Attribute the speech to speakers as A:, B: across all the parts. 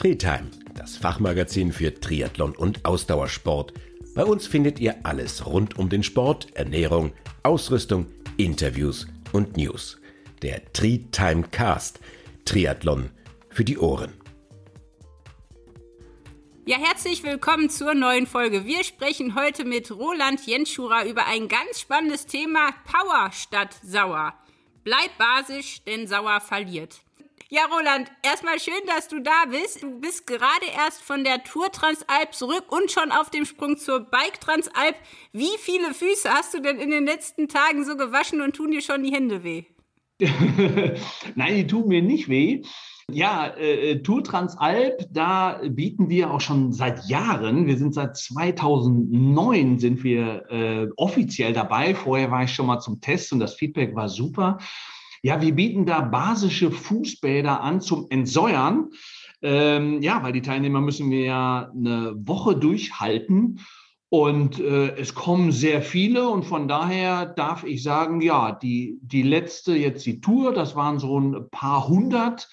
A: Treetime, das Fachmagazin für Triathlon und Ausdauersport. Bei uns findet ihr alles rund um den Sport, Ernährung, Ausrüstung, Interviews und News. Der Treetime Cast, Triathlon für die Ohren.
B: Ja, herzlich willkommen zur neuen Folge. Wir sprechen heute mit Roland Jenschura über ein ganz spannendes Thema Power statt Sauer. Bleib basisch, denn Sauer verliert. Ja, Roland, erstmal schön, dass du da bist. Du bist gerade erst von der Tour Transalp zurück und schon auf dem Sprung zur Bike Transalp. Wie viele Füße hast du denn in den letzten Tagen so gewaschen und tun dir schon die Hände weh?
C: Nein, die tun mir nicht weh. Ja, äh, Tour Transalp, da bieten wir auch schon seit Jahren. Wir sind seit 2009 sind wir äh, offiziell dabei. Vorher war ich schon mal zum Test und das Feedback war super. Ja, wir bieten da basische Fußbäder an zum Entsäuern. Ähm, ja, weil die Teilnehmer müssen wir ja eine Woche durchhalten. Und äh, es kommen sehr viele und von daher darf ich sagen, ja, die, die letzte jetzt die Tour, das waren so ein paar hundert.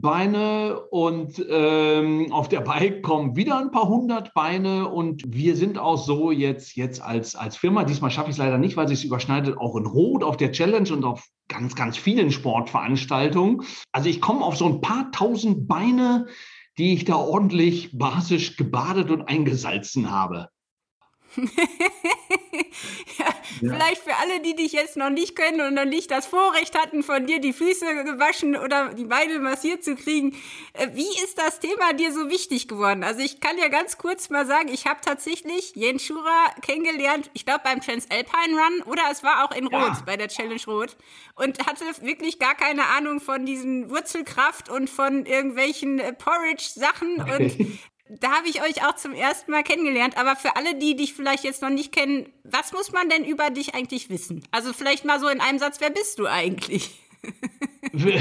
C: Beine und ähm, auf der Bike kommen wieder ein paar hundert Beine und wir sind auch so jetzt, jetzt als, als Firma, diesmal schaffe ich es leider nicht, weil sich überschneidet, auch in Rot auf der Challenge und auf ganz, ganz vielen Sportveranstaltungen. Also ich komme auf so ein paar tausend Beine, die ich da ordentlich basisch gebadet und eingesalzen habe.
B: ja, ja. Vielleicht für alle, die dich jetzt noch nicht kennen und noch nicht das Vorrecht hatten, von dir die Füße gewaschen oder die Beine massiert zu kriegen. Äh, wie ist das Thema dir so wichtig geworden? Also ich kann ja ganz kurz mal sagen, ich habe tatsächlich Jens Schura kennengelernt, ich glaube beim Transalpine Run oder es war auch in Rot ja. bei der Challenge Rot und hatte wirklich gar keine Ahnung von diesen Wurzelkraft und von irgendwelchen äh, Porridge-Sachen und da habe ich euch auch zum ersten Mal kennengelernt. Aber für alle, die dich vielleicht jetzt noch nicht kennen, was muss man denn über dich eigentlich wissen? Also vielleicht mal so in einem Satz, wer bist du eigentlich?
C: wer,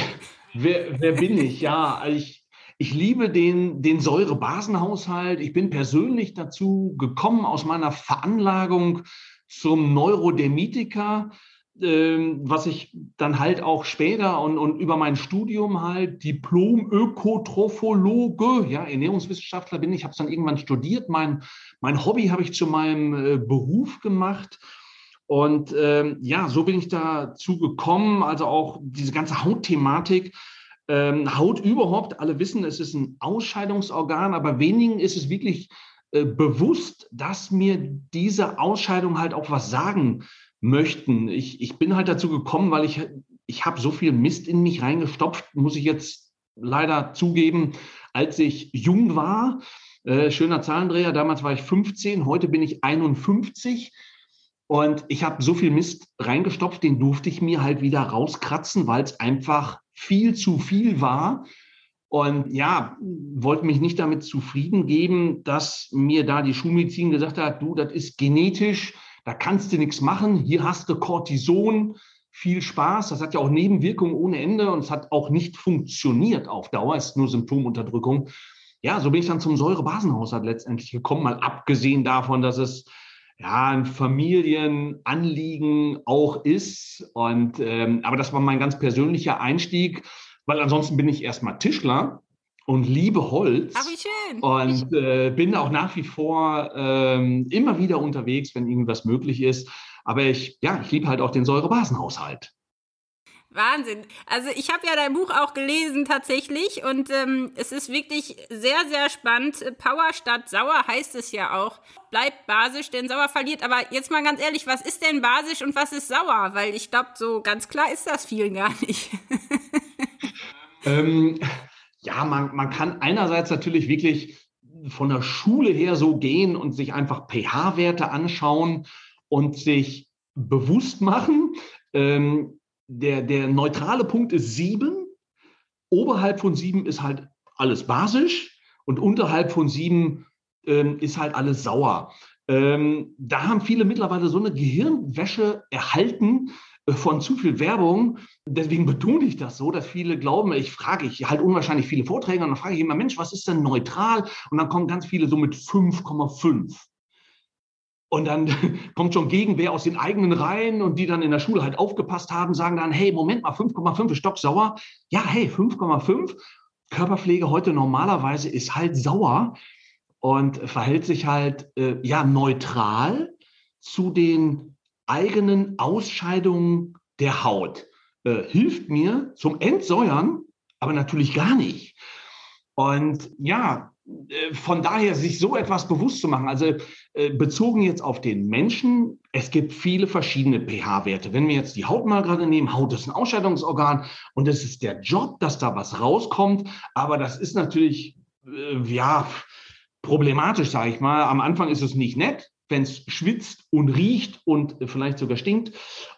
C: wer, wer bin ich? Ja, also ich, ich liebe den, den Säurebasenhaushalt. Ich bin persönlich dazu gekommen aus meiner Veranlagung zum Neurodermitiker. Ähm, was ich dann halt auch später und, und über mein Studium halt Diplom-Ökotrophologe, ja, Ernährungswissenschaftler bin ich, habe es dann irgendwann studiert. Mein, mein Hobby habe ich zu meinem äh, Beruf gemacht. Und ähm, ja, so bin ich dazu gekommen, also auch diese ganze Hautthematik. Ähm, Haut überhaupt, alle wissen, es ist ein Ausscheidungsorgan, aber wenigen ist es wirklich äh, bewusst, dass mir diese Ausscheidung halt auch was sagen möchten. Ich, ich bin halt dazu gekommen, weil ich, ich habe so viel Mist in mich reingestopft, muss ich jetzt leider zugeben, als ich jung war. Äh, schöner Zahlendreher, damals war ich 15, heute bin ich 51. Und ich habe so viel Mist reingestopft, den durfte ich mir halt wieder rauskratzen, weil es einfach viel zu viel war. Und ja, wollte mich nicht damit zufrieden geben, dass mir da die Schulmedizin gesagt hat, du, das ist genetisch, da kannst du nichts machen. Hier hast du Cortison, viel Spaß. Das hat ja auch Nebenwirkungen ohne Ende und es hat auch nicht funktioniert auf Dauer. Es ist nur Symptomunterdrückung. Ja, so bin ich dann zum Säurebasenhaushalt letztendlich gekommen, mal abgesehen davon, dass es ja ein Familienanliegen auch ist. Und ähm, aber das war mein ganz persönlicher Einstieg, weil ansonsten bin ich erstmal Tischler und liebe Holz.
B: Ach, wie schön.
C: Und äh, bin auch nach wie vor ähm, immer wieder unterwegs, wenn irgendwas möglich ist. Aber ich, ja, ich liebe halt auch den Säurebasenhaushalt.
B: Wahnsinn. Also ich habe ja dein Buch auch gelesen tatsächlich und ähm, es ist wirklich sehr, sehr spannend. Power statt Sauer heißt es ja auch. Bleibt basisch, denn Sauer verliert. Aber jetzt mal ganz ehrlich, was ist denn basisch und was ist sauer? Weil ich glaube, so ganz klar ist das vielen gar nicht.
C: ähm, ja, man, man kann einerseits natürlich wirklich von der Schule her so gehen und sich einfach pH-Werte anschauen und sich bewusst machen. Ähm, der, der neutrale Punkt ist sieben. Oberhalb von sieben ist halt alles basisch und unterhalb von sieben ähm, ist halt alles sauer. Ähm, da haben viele mittlerweile so eine Gehirnwäsche erhalten, von zu viel Werbung. Deswegen betone ich das so, dass viele glauben, ich frage, ich halte unwahrscheinlich viele Vorträge und dann frage ich immer, Mensch, was ist denn neutral? Und dann kommen ganz viele so mit 5,5. Und dann kommt schon Gegenwehr aus den eigenen Reihen und die dann in der Schule halt aufgepasst haben, sagen dann, hey, Moment mal, 5,5 ist stocksauer. Ja, hey, 5,5. Körperpflege heute normalerweise ist halt sauer und verhält sich halt äh, ja neutral zu den eigenen Ausscheidungen der Haut. Äh, hilft mir zum Entsäuern, aber natürlich gar nicht. Und ja, äh, von daher sich so etwas bewusst zu machen, also äh, bezogen jetzt auf den Menschen, es gibt viele verschiedene pH-Werte. Wenn wir jetzt die Haut mal gerade nehmen, Haut ist ein Ausscheidungsorgan und es ist der Job, dass da was rauskommt, aber das ist natürlich, äh, ja, problematisch, sage ich mal. Am Anfang ist es nicht nett, wenn es schwitzt und riecht und vielleicht sogar stinkt.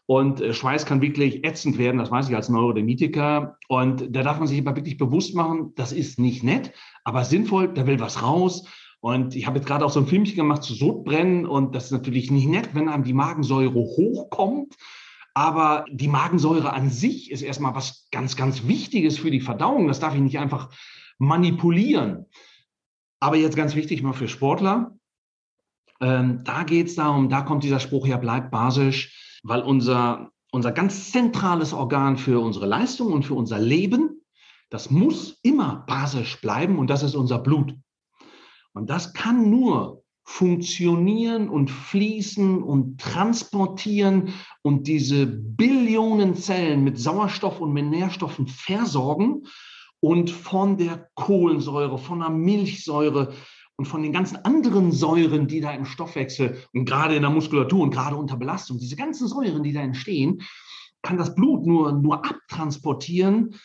C: Und äh, Schweiß kann wirklich ätzend werden, das weiß ich als Neurodermitiker. Und da darf man sich aber wirklich bewusst machen, das ist nicht nett, aber sinnvoll, da will was raus. Und ich habe jetzt gerade auch so ein Filmchen gemacht zu Sodbrennen und das ist natürlich nicht nett, wenn einem die Magensäure hochkommt. Aber die Magensäure an sich ist erstmal was ganz, ganz Wichtiges für die Verdauung. Das darf ich nicht einfach manipulieren. Aber jetzt ganz wichtig mal für Sportler. Ähm, da geht es darum, da kommt dieser Spruch ja, bleibt basisch, weil unser, unser ganz zentrales Organ für unsere Leistung und für unser Leben, das muss immer basisch bleiben und das ist unser Blut. Und das kann nur funktionieren und fließen und transportieren und diese Billionen Zellen mit Sauerstoff und mit Nährstoffen versorgen und von der Kohlensäure, von der Milchsäure, und von den ganzen anderen Säuren, die da im Stoffwechsel und gerade in der Muskulatur und gerade unter Belastung, diese ganzen Säuren, die da entstehen, kann das Blut nur, nur abtransportieren,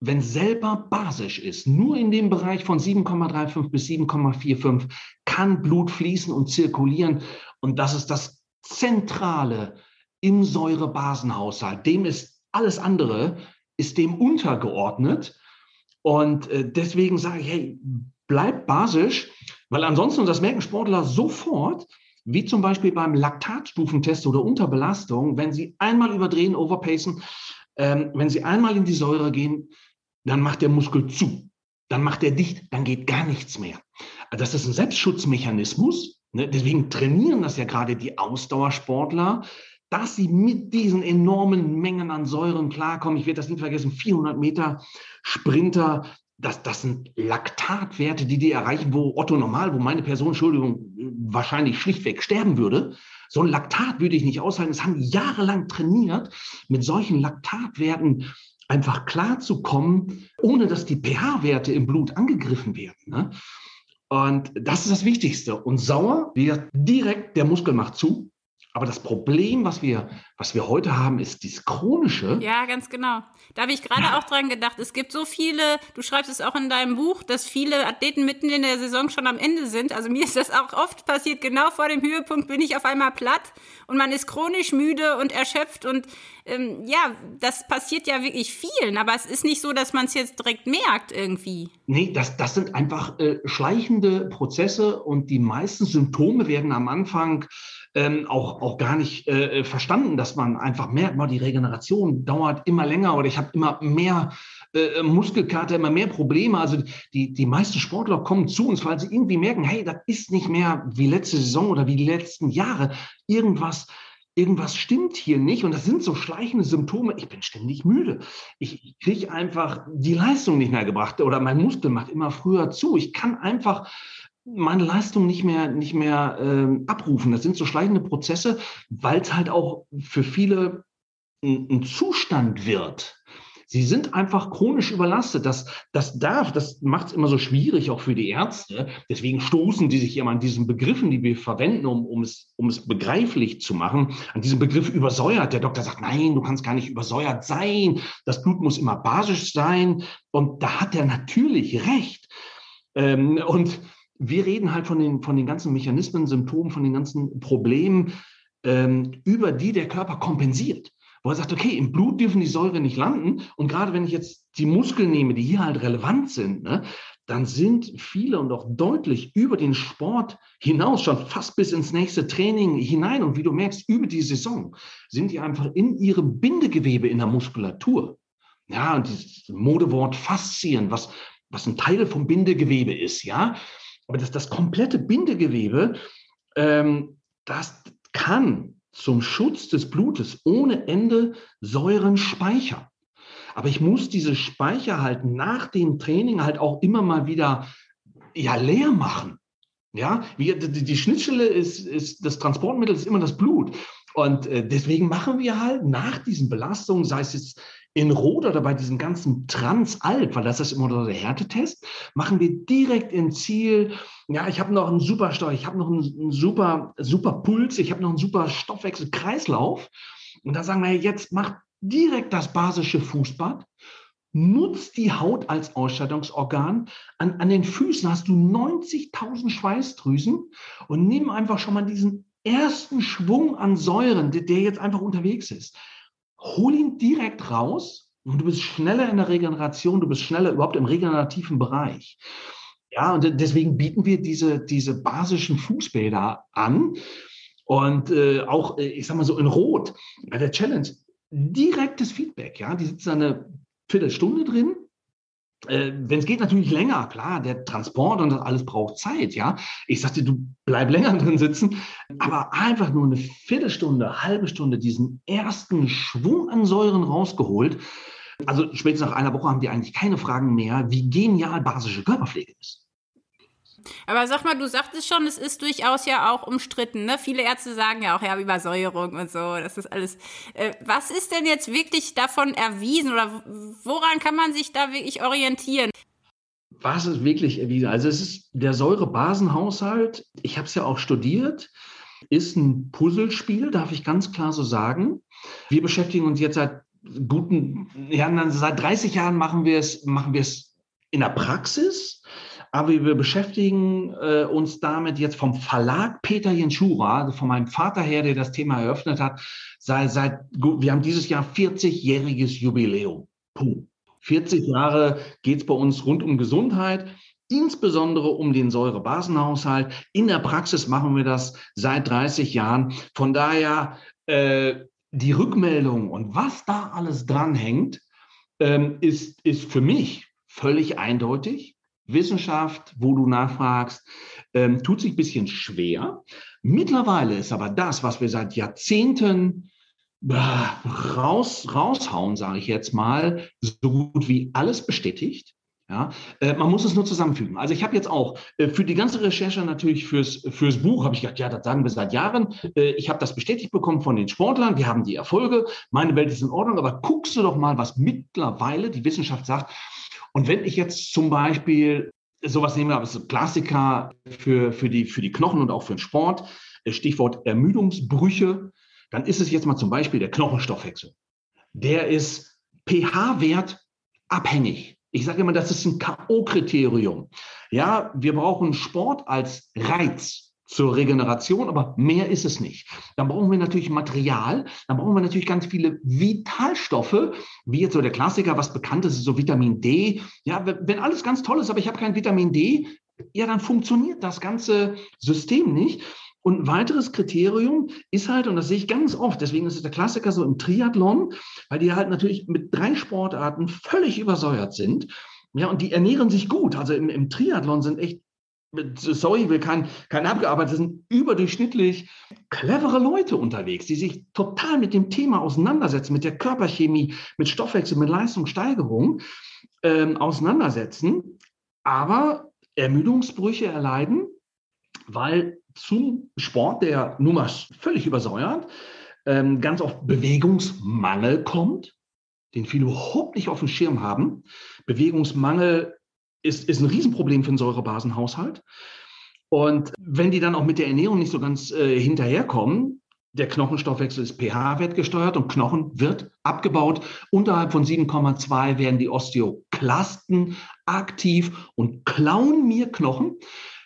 C: wenn selber basisch ist. Nur in dem Bereich von 7,35 bis 7,45 kann Blut fließen und zirkulieren. Und das ist das Zentrale im Säurebasenhaushalt. Dem ist alles andere, ist dem untergeordnet. Und äh, deswegen sage ich, hey, bleib basisch. Weil ansonsten, und das merken Sportler sofort, wie zum Beispiel beim Laktatstufentest oder Unterbelastung, wenn sie einmal überdrehen, overpacen, ähm, wenn sie einmal in die Säure gehen, dann macht der Muskel zu, dann macht er dicht, dann geht gar nichts mehr. Also das ist ein Selbstschutzmechanismus. Ne? Deswegen trainieren das ja gerade die Ausdauersportler, dass sie mit diesen enormen Mengen an Säuren klarkommen. Ich werde das nie vergessen, 400 Meter Sprinter, das, das sind Laktatwerte, die die erreichen, wo Otto normal, wo meine Person, Entschuldigung, wahrscheinlich schlichtweg sterben würde. So ein Laktat würde ich nicht aushalten. Es haben jahrelang trainiert, mit solchen Laktatwerten einfach klarzukommen, ohne dass die pH-Werte im Blut angegriffen werden. Ne? Und das ist das Wichtigste. Und sauer, wie direkt, der Muskel macht zu. Aber das Problem, was wir, was wir heute haben, ist dieses chronische.
B: Ja, ganz genau. Da habe ich gerade ja. auch dran gedacht. Es gibt so viele, du schreibst es auch in deinem Buch, dass viele Athleten mitten in der Saison schon am Ende sind. Also mir ist das auch oft passiert. Genau vor dem Höhepunkt bin ich auf einmal platt und man ist chronisch müde und erschöpft. Und ähm, ja, das passiert ja wirklich vielen. Aber es ist nicht so, dass man es jetzt direkt merkt irgendwie.
C: Nee, das, das sind einfach äh, schleichende Prozesse und die meisten Symptome werden am Anfang ähm, auch, auch gar nicht äh, verstanden, dass man einfach merkt, mal die Regeneration dauert immer länger oder ich habe immer mehr äh, Muskelkater, immer mehr Probleme. Also die, die meisten Sportler kommen zu uns, weil sie irgendwie merken, hey, das ist nicht mehr wie letzte Saison oder wie die letzten Jahre. Irgendwas irgendwas stimmt hier nicht. Und das sind so schleichende Symptome. Ich bin ständig müde. Ich kriege einfach die Leistung nicht mehr gebracht oder mein Muskel macht immer früher zu. Ich kann einfach meine Leistung nicht mehr, nicht mehr ähm, abrufen. Das sind so schleichende Prozesse, weil es halt auch für viele ein, ein Zustand wird. Sie sind einfach chronisch überlastet. Das, das darf, das macht es immer so schwierig, auch für die Ärzte. Deswegen stoßen die sich immer an diesen Begriffen, die wir verwenden, um, um, es, um es begreiflich zu machen, an diesem Begriff übersäuert. Der Doktor sagt, nein, du kannst gar nicht übersäuert sein. Das Blut muss immer basisch sein. Und da hat er natürlich recht. Ähm, und wir reden halt von den, von den ganzen Mechanismen, Symptomen, von den ganzen Problemen, ähm, über die der Körper kompensiert. Wo er sagt, okay, im Blut dürfen die Säure nicht landen. Und gerade wenn ich jetzt die Muskeln nehme, die hier halt relevant sind, ne, dann sind viele und auch deutlich über den Sport hinaus, schon fast bis ins nächste Training hinein. Und wie du merkst, über die Saison sind die einfach in ihrem Bindegewebe in der Muskulatur. Ja, und dieses Modewort Faszien, was, was ein Teil vom Bindegewebe ist, ja. Aber das, das komplette Bindegewebe, ähm, das kann zum Schutz des Blutes ohne Ende Säuren speichern. Aber ich muss diese Speicher halt nach dem Training halt auch immer mal wieder ja, leer machen. Ja, wie, die, die Schnittstelle ist, ist, das Transportmittel ist immer das Blut. Und äh, deswegen machen wir halt nach diesen Belastungen, sei es jetzt in Rot oder bei diesem ganzen Transalp, weil das ist immer der Härtetest, machen wir direkt im Ziel, ja, ich habe noch einen super Steuer, ich habe noch einen, einen, super, super Puls, ich habe noch einen super Stoffwechselkreislauf. Und da sagen wir, jetzt macht direkt das basische Fußbad, nutzt die Haut als Ausstattungsorgan. An, an den Füßen hast du 90.000 Schweißdrüsen und nimm einfach schon mal diesen ersten Schwung an Säuren, der, der jetzt einfach unterwegs ist hol ihn direkt raus und du bist schneller in der Regeneration, du bist schneller überhaupt im regenerativen Bereich. Ja, und deswegen bieten wir diese, diese basischen Fußbäder an. Und äh, auch, äh, ich sag mal so, in Rot bei der Challenge, direktes Feedback. Ja, die sitzen eine Viertelstunde drin, äh, wenn es geht, natürlich länger, klar, der Transport und das alles braucht Zeit, ja. Ich sagte, du bleib länger drin sitzen, aber einfach nur eine Viertelstunde, halbe Stunde diesen ersten Schwung an Säuren rausgeholt. Also spätestens nach einer Woche haben die eigentlich keine Fragen mehr, wie genial basische Körperpflege ist.
B: Aber sag mal, du sagtest schon, es ist durchaus ja auch umstritten. Ne? Viele Ärzte sagen ja auch, ja, Übersäuerung und so, das ist alles. Äh, was ist denn jetzt wirklich davon erwiesen oder woran kann man sich da wirklich orientieren?
C: Was ist wirklich erwiesen? Also es ist der Säurebasenhaushalt, ich habe es ja auch studiert, ist ein Puzzlespiel, darf ich ganz klar so sagen. Wir beschäftigen uns jetzt seit guten, ja, seit 30 Jahren machen wir es, machen wir es in der Praxis aber wir beschäftigen äh, uns damit jetzt vom Verlag Peter Jenschura, also von meinem Vater her, der das Thema eröffnet hat, seit, seit wir haben dieses Jahr 40-jähriges Jubiläum. Puh. 40 Jahre geht es bei uns rund um Gesundheit insbesondere um den Säurebasenhaushalt. In der Praxis machen wir das seit 30 Jahren. Von daher äh, die Rückmeldung und was da alles dranhängt, ähm, ist, ist für mich völlig eindeutig. Wissenschaft, wo du nachfragst, ähm, tut sich ein bisschen schwer. Mittlerweile ist aber das, was wir seit Jahrzehnten äh, raus, raushauen, sage ich jetzt mal, so gut wie alles bestätigt. Ja, äh, man muss es nur zusammenfügen. Also ich habe jetzt auch äh, für die ganze Recherche natürlich fürs, fürs Buch, habe ich gedacht, ja, das sagen wir seit Jahren. Äh, ich habe das bestätigt bekommen von den Sportlern, wir haben die Erfolge, meine Welt ist in Ordnung, aber guckst du doch mal, was mittlerweile die Wissenschaft sagt. Und wenn ich jetzt zum Beispiel sowas nehme, aber es ist Klassiker für, für, die, für die Knochen und auch für den Sport, Stichwort Ermüdungsbrüche, dann ist es jetzt mal zum Beispiel der Knochenstoffwechsel. Der ist pH-Wert abhängig. Ich sage immer, das ist ein K.O.-Kriterium. Ja, wir brauchen Sport als Reiz zur Regeneration, aber mehr ist es nicht. Dann brauchen wir natürlich Material, dann brauchen wir natürlich ganz viele Vitalstoffe, wie jetzt so der Klassiker, was bekannt ist, so Vitamin D. Ja, wenn alles ganz toll ist, aber ich habe kein Vitamin D, ja, dann funktioniert das ganze System nicht. Und ein weiteres Kriterium ist halt, und das sehe ich ganz oft, deswegen ist es der Klassiker so im Triathlon, weil die halt natürlich mit drei Sportarten völlig übersäuert sind. Ja, und die ernähren sich gut. Also im, im Triathlon sind echt sorry, will kein, kein abgearbeitet, sind überdurchschnittlich clevere Leute unterwegs, die sich total mit dem Thema auseinandersetzen, mit der Körperchemie, mit Stoffwechsel, mit Leistungssteigerung ähm, auseinandersetzen, aber Ermüdungsbrüche erleiden, weil zum Sport, der nun mal völlig übersäuert, ähm, ganz oft Bewegungsmangel kommt, den viele überhaupt nicht auf dem Schirm haben. Bewegungsmangel ist, ist ein Riesenproblem für den Säurebasenhaushalt. Und wenn die dann auch mit der Ernährung nicht so ganz äh, hinterherkommen, der Knochenstoffwechsel ist pH-Wert gesteuert und Knochen wird abgebaut. Unterhalb von 7,2 werden die Osteoklasten aktiv und klauen mir Knochen.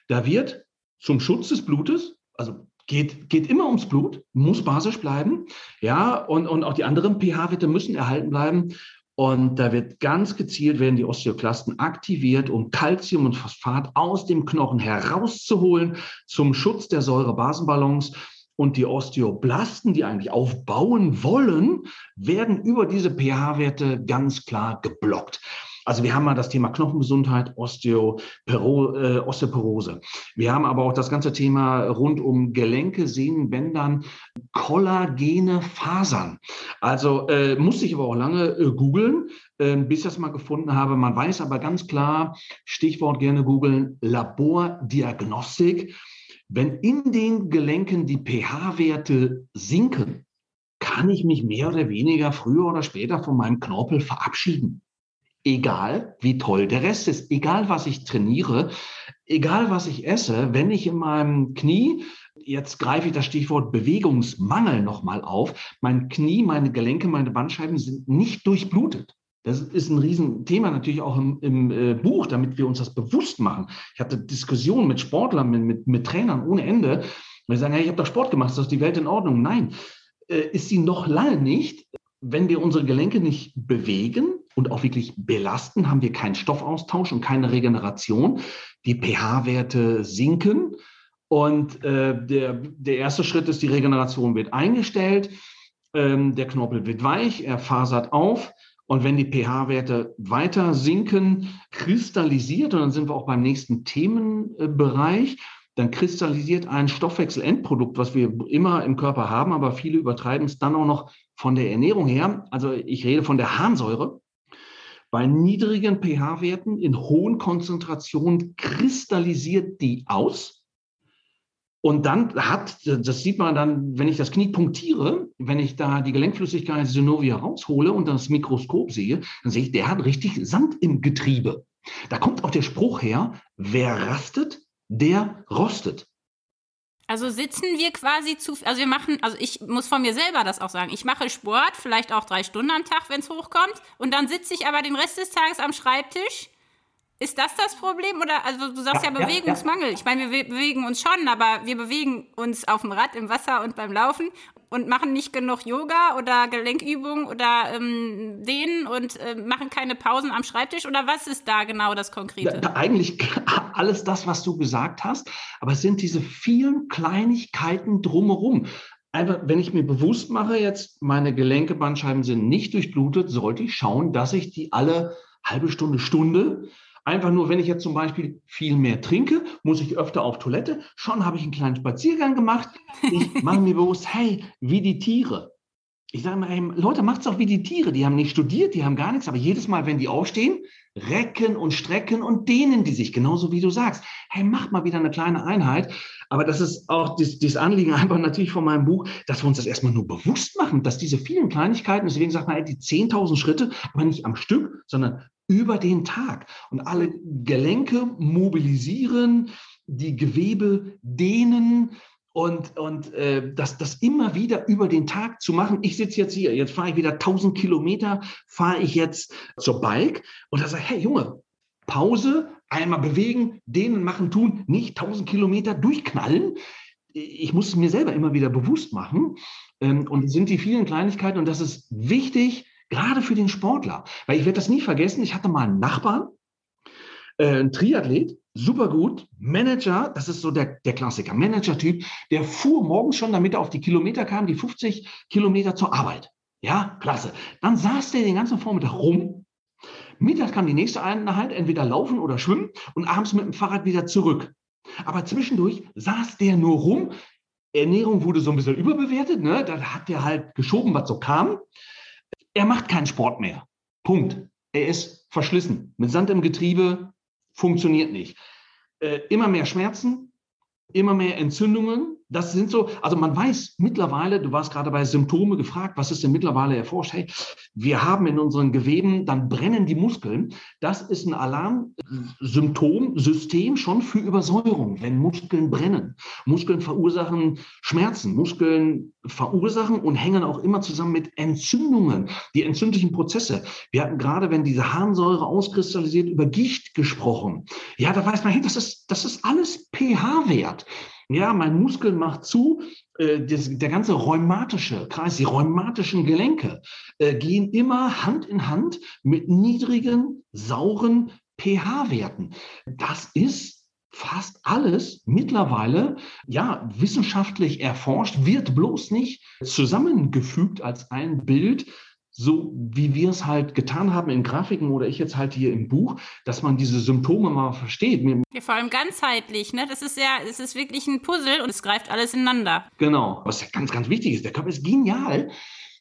C: Da wird zum Schutz des Blutes, also geht, geht immer ums Blut, muss basisch bleiben. Ja, und, und auch die anderen pH-Werte müssen erhalten bleiben. Und da wird ganz gezielt werden die Osteoklasten aktiviert, um Calcium und Phosphat aus dem Knochen herauszuholen zum Schutz der Säurebasenbalance. Und die Osteoblasten, die eigentlich aufbauen wollen, werden über diese pH-Werte ganz klar geblockt. Also wir haben mal das Thema Knochengesundheit, Osteopero, äh, Osteoporose. Wir haben aber auch das ganze Thema rund um Gelenke, Sehnen, Bändern, kollagene Fasern. Also äh, musste ich aber auch lange äh, googeln. ähm, bis ich das mal gefunden habe. Man weiß aber ganz klar, Stichwort gerne googeln, Labordiagnostik. Wenn in den Gelenken die pH-Werte sinken, kann ich mich mehr oder weniger früher oder später von meinem Knorpel verabschieden. Egal, wie toll der Rest ist, egal, was ich trainiere, egal, was ich esse, wenn ich in meinem Knie jetzt greife ich das Stichwort Bewegungsmangel nochmal auf. Mein Knie, meine Gelenke, meine Bandscheiben sind nicht durchblutet. Das ist ein Riesenthema natürlich auch im, im äh, Buch, damit wir uns das bewusst machen. Ich hatte Diskussionen mit Sportlern, mit, mit, mit Trainern ohne Ende. Wir sagen, ja, ich habe doch Sport gemacht, ist doch die Welt in Ordnung. Nein, äh, ist sie noch lange nicht. Wenn wir unsere Gelenke nicht bewegen und auch wirklich belasten, haben wir keinen Stoffaustausch und keine Regeneration. Die pH-Werte sinken. Und äh, der, der erste Schritt ist, die Regeneration wird eingestellt. Ähm, der Knorpel wird weich, er fasert auf. Und wenn die pH-Werte weiter sinken, kristallisiert, und dann sind wir auch beim nächsten Themenbereich, dann kristallisiert ein Stoffwechselendprodukt, was wir immer im Körper haben, aber viele übertreiben es dann auch noch von der Ernährung her. Also ich rede von der Harnsäure. Bei niedrigen pH-Werten in hohen Konzentrationen kristallisiert die aus und dann hat, das sieht man dann, wenn ich das Knie punktiere, wenn ich da die Gelenkflüssigkeit Synovia raushole und das Mikroskop sehe, dann sehe ich, der hat richtig Sand im Getriebe. Da kommt auch der Spruch her, wer rastet, der rostet.
B: Also sitzen wir quasi zu, also wir machen, also ich muss von mir selber das auch sagen. Ich mache Sport, vielleicht auch drei Stunden am Tag, wenn es hochkommt, und dann sitze ich aber den Rest des Tages am Schreibtisch ist das das Problem? Oder also du sagst ja, ja Bewegungsmangel. Ja. Ich meine, wir bewegen uns schon, aber wir bewegen uns auf dem Rad, im Wasser und beim Laufen und machen nicht genug Yoga oder Gelenkübungen oder ähm, Dehnen und äh, machen keine Pausen am Schreibtisch. Oder was ist da genau das Konkrete?
C: Da, eigentlich alles das, was du gesagt hast, aber es sind diese vielen Kleinigkeiten drumherum. Einfach, wenn ich mir bewusst mache, jetzt meine Gelenke, Bandscheiben sind nicht durchblutet, sollte ich schauen, dass ich die alle halbe Stunde, Stunde Einfach nur, wenn ich jetzt zum Beispiel viel mehr trinke, muss ich öfter auf Toilette. Schon habe ich einen kleinen Spaziergang gemacht. Ich mache mir bewusst, hey, wie die Tiere. Ich sage mal, hey, Leute, macht's auch wie die Tiere. Die haben nicht studiert, die haben gar nichts, aber jedes Mal, wenn die aufstehen, recken und strecken und dehnen die sich, genauso wie du sagst. Hey, mach mal wieder eine kleine Einheit. Aber das ist auch das, Anliegen einfach natürlich von meinem Buch, dass wir uns das erstmal nur bewusst machen, dass diese vielen Kleinigkeiten, deswegen sagt man, die 10.000 Schritte, aber nicht am Stück, sondern über den Tag und alle Gelenke mobilisieren, die Gewebe dehnen und, und äh, das, das immer wieder über den Tag zu machen. Ich sitze jetzt hier, jetzt fahre ich wieder 1000 Kilometer, fahre ich jetzt zur Bike und da sage ich, hey Junge, Pause, einmal bewegen, dehnen, machen, tun, nicht 1000 Kilometer durchknallen. Ich muss es mir selber immer wieder bewusst machen. Ähm, und sind die vielen Kleinigkeiten und das ist wichtig, Gerade für den Sportler. Weil ich werde das nie vergessen, ich hatte mal einen Nachbarn, äh, ein Triathlet, super gut, Manager, das ist so der, der Klassiker, Manager-Typ, der fuhr morgens schon, damit er auf die Kilometer kam, die 50 Kilometer zur Arbeit. Ja, klasse. Dann saß der den ganzen Vormittag rum. Mittags kam die nächste Einheit, entweder laufen oder schwimmen und abends mit dem Fahrrad wieder zurück. Aber zwischendurch saß der nur rum. Ernährung wurde so ein bisschen überbewertet. Ne? Da hat der halt geschoben, was so kam. Er macht keinen Sport mehr. Punkt. Er ist verschlissen. Mit Sand im Getriebe funktioniert nicht. Äh, immer mehr Schmerzen, immer mehr Entzündungen. Das sind so, also man weiß mittlerweile, du warst gerade bei Symptome gefragt, was ist denn mittlerweile erforscht? Hey, wir haben in unseren Geweben, dann brennen die Muskeln. Das ist ein Alarmsymptomsystem schon für Übersäuerung, wenn Muskeln brennen. Muskeln verursachen Schmerzen, Muskeln verursachen und hängen auch immer zusammen mit Entzündungen, die entzündlichen Prozesse. Wir hatten gerade, wenn diese Harnsäure auskristallisiert, über Gicht gesprochen. Ja, da weiß man, hey, das ist, das ist alles pH-Wert. Ja, mein Muskel macht zu, äh, das, der ganze rheumatische Kreis, die rheumatischen Gelenke äh, gehen immer Hand in Hand mit niedrigen, sauren pH-Werten. Das ist fast alles mittlerweile ja wissenschaftlich erforscht, wird bloß nicht zusammengefügt als ein Bild, so wie wir es halt getan haben in Grafiken oder ich jetzt halt hier im Buch, dass man diese Symptome mal versteht.
B: Ja, vor allem ganzheitlich, ne? Das ist ja, es ist wirklich ein Puzzle und es greift alles ineinander.
C: Genau. Was ja ganz, ganz wichtig ist, der Körper ist genial,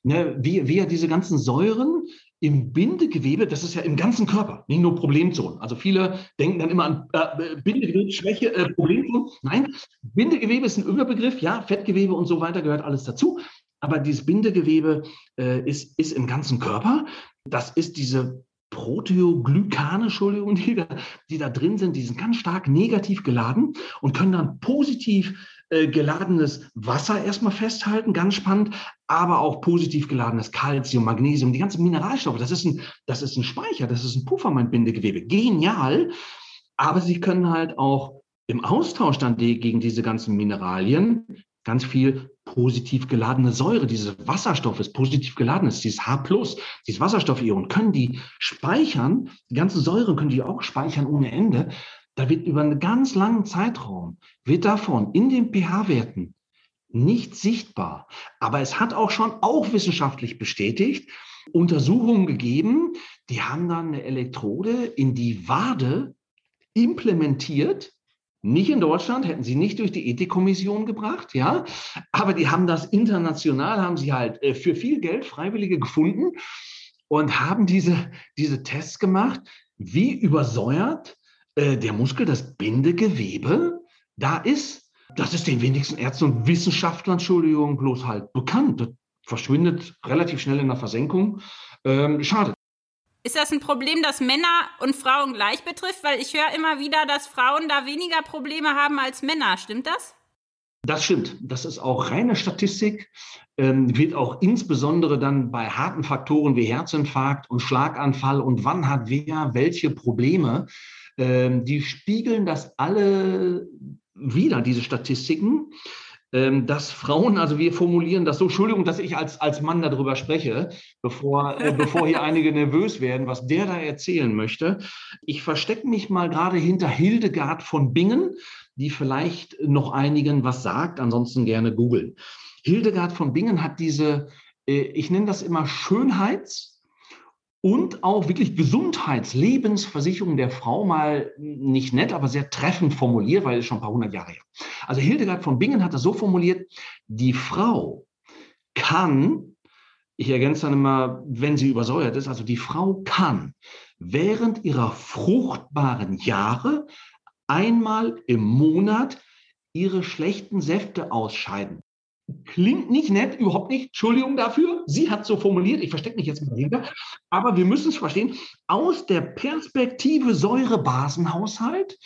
C: ne? wie, wie er diese ganzen Säuren im Bindegewebe, das ist ja im ganzen Körper, nicht nur Problemzonen. Also viele denken dann immer an äh, Bindegewebsschwäche, äh, Problemzonen. Nein, Bindegewebe ist ein Überbegriff, ja, Fettgewebe und so weiter gehört alles dazu. Aber dieses Bindegewebe äh, ist, ist im ganzen Körper. Das ist diese Proteoglykane, Entschuldigung, die da, die da drin sind, die sind ganz stark negativ geladen und können dann positiv äh, geladenes Wasser erstmal festhalten, ganz spannend, aber auch positiv geladenes Calcium, Magnesium, die ganzen Mineralstoffe. Das ist ein, das ist ein Speicher, das ist ein Puffer, mein Bindegewebe. Genial. Aber sie können halt auch im Austausch dann gegen diese ganzen Mineralien ganz viel positiv geladene Säure, diese Wasserstoff ist positiv geladen ist, dieses H+, dieses Wasserstoffion, können die speichern, die ganzen Säuren können die auch speichern ohne Ende. Da wird über einen ganz langen Zeitraum, wird davon in den pH-Werten nicht sichtbar. Aber es hat auch schon auch wissenschaftlich bestätigt, Untersuchungen gegeben, die haben dann eine Elektrode in die Wade implementiert nicht in Deutschland, hätten sie nicht durch die Ethikkommission gebracht, ja. Aber die haben das international, haben sie halt äh, für viel Geld Freiwillige gefunden und haben diese, diese Tests gemacht, wie übersäuert äh, der Muskel, das Bindegewebe da ist. Das ist den wenigsten Ärzten und Wissenschaftlern, Entschuldigung, bloß halt bekannt. Das verschwindet relativ schnell in der Versenkung. Ähm, schade.
B: Ist das ein Problem, das Männer und Frauen gleich betrifft? Weil ich höre immer wieder, dass Frauen da weniger Probleme haben als Männer. Stimmt das?
C: Das stimmt. Das ist auch reine Statistik. Ähm, wird auch insbesondere dann bei harten Faktoren wie Herzinfarkt und Schlaganfall und wann hat wer welche Probleme, ähm, die spiegeln das alle wieder, diese Statistiken. Ähm, dass Frauen, also wir formulieren das so, Entschuldigung, dass ich als, als Mann darüber spreche, bevor, äh, bevor hier einige nervös werden, was der da erzählen möchte. Ich verstecke mich mal gerade hinter Hildegard von Bingen, die vielleicht noch einigen was sagt, ansonsten gerne googeln. Hildegard von Bingen hat diese, äh, ich nenne das immer Schönheits- und auch wirklich Gesundheitslebensversicherung der Frau mal nicht nett, aber sehr treffend formuliert, weil es schon ein paar hundert Jahre her. Also Hildegard von Bingen hat das so formuliert, die Frau kann, ich ergänze dann immer, wenn sie übersäuert ist, also die Frau kann während ihrer fruchtbaren Jahre einmal im Monat ihre schlechten Säfte ausscheiden. Klingt nicht nett, überhaupt nicht. Entschuldigung dafür. Sie hat so formuliert. Ich verstecke mich jetzt mal dahinter. Aber wir müssen es verstehen. Aus der Perspektive Säurebasenhaushalt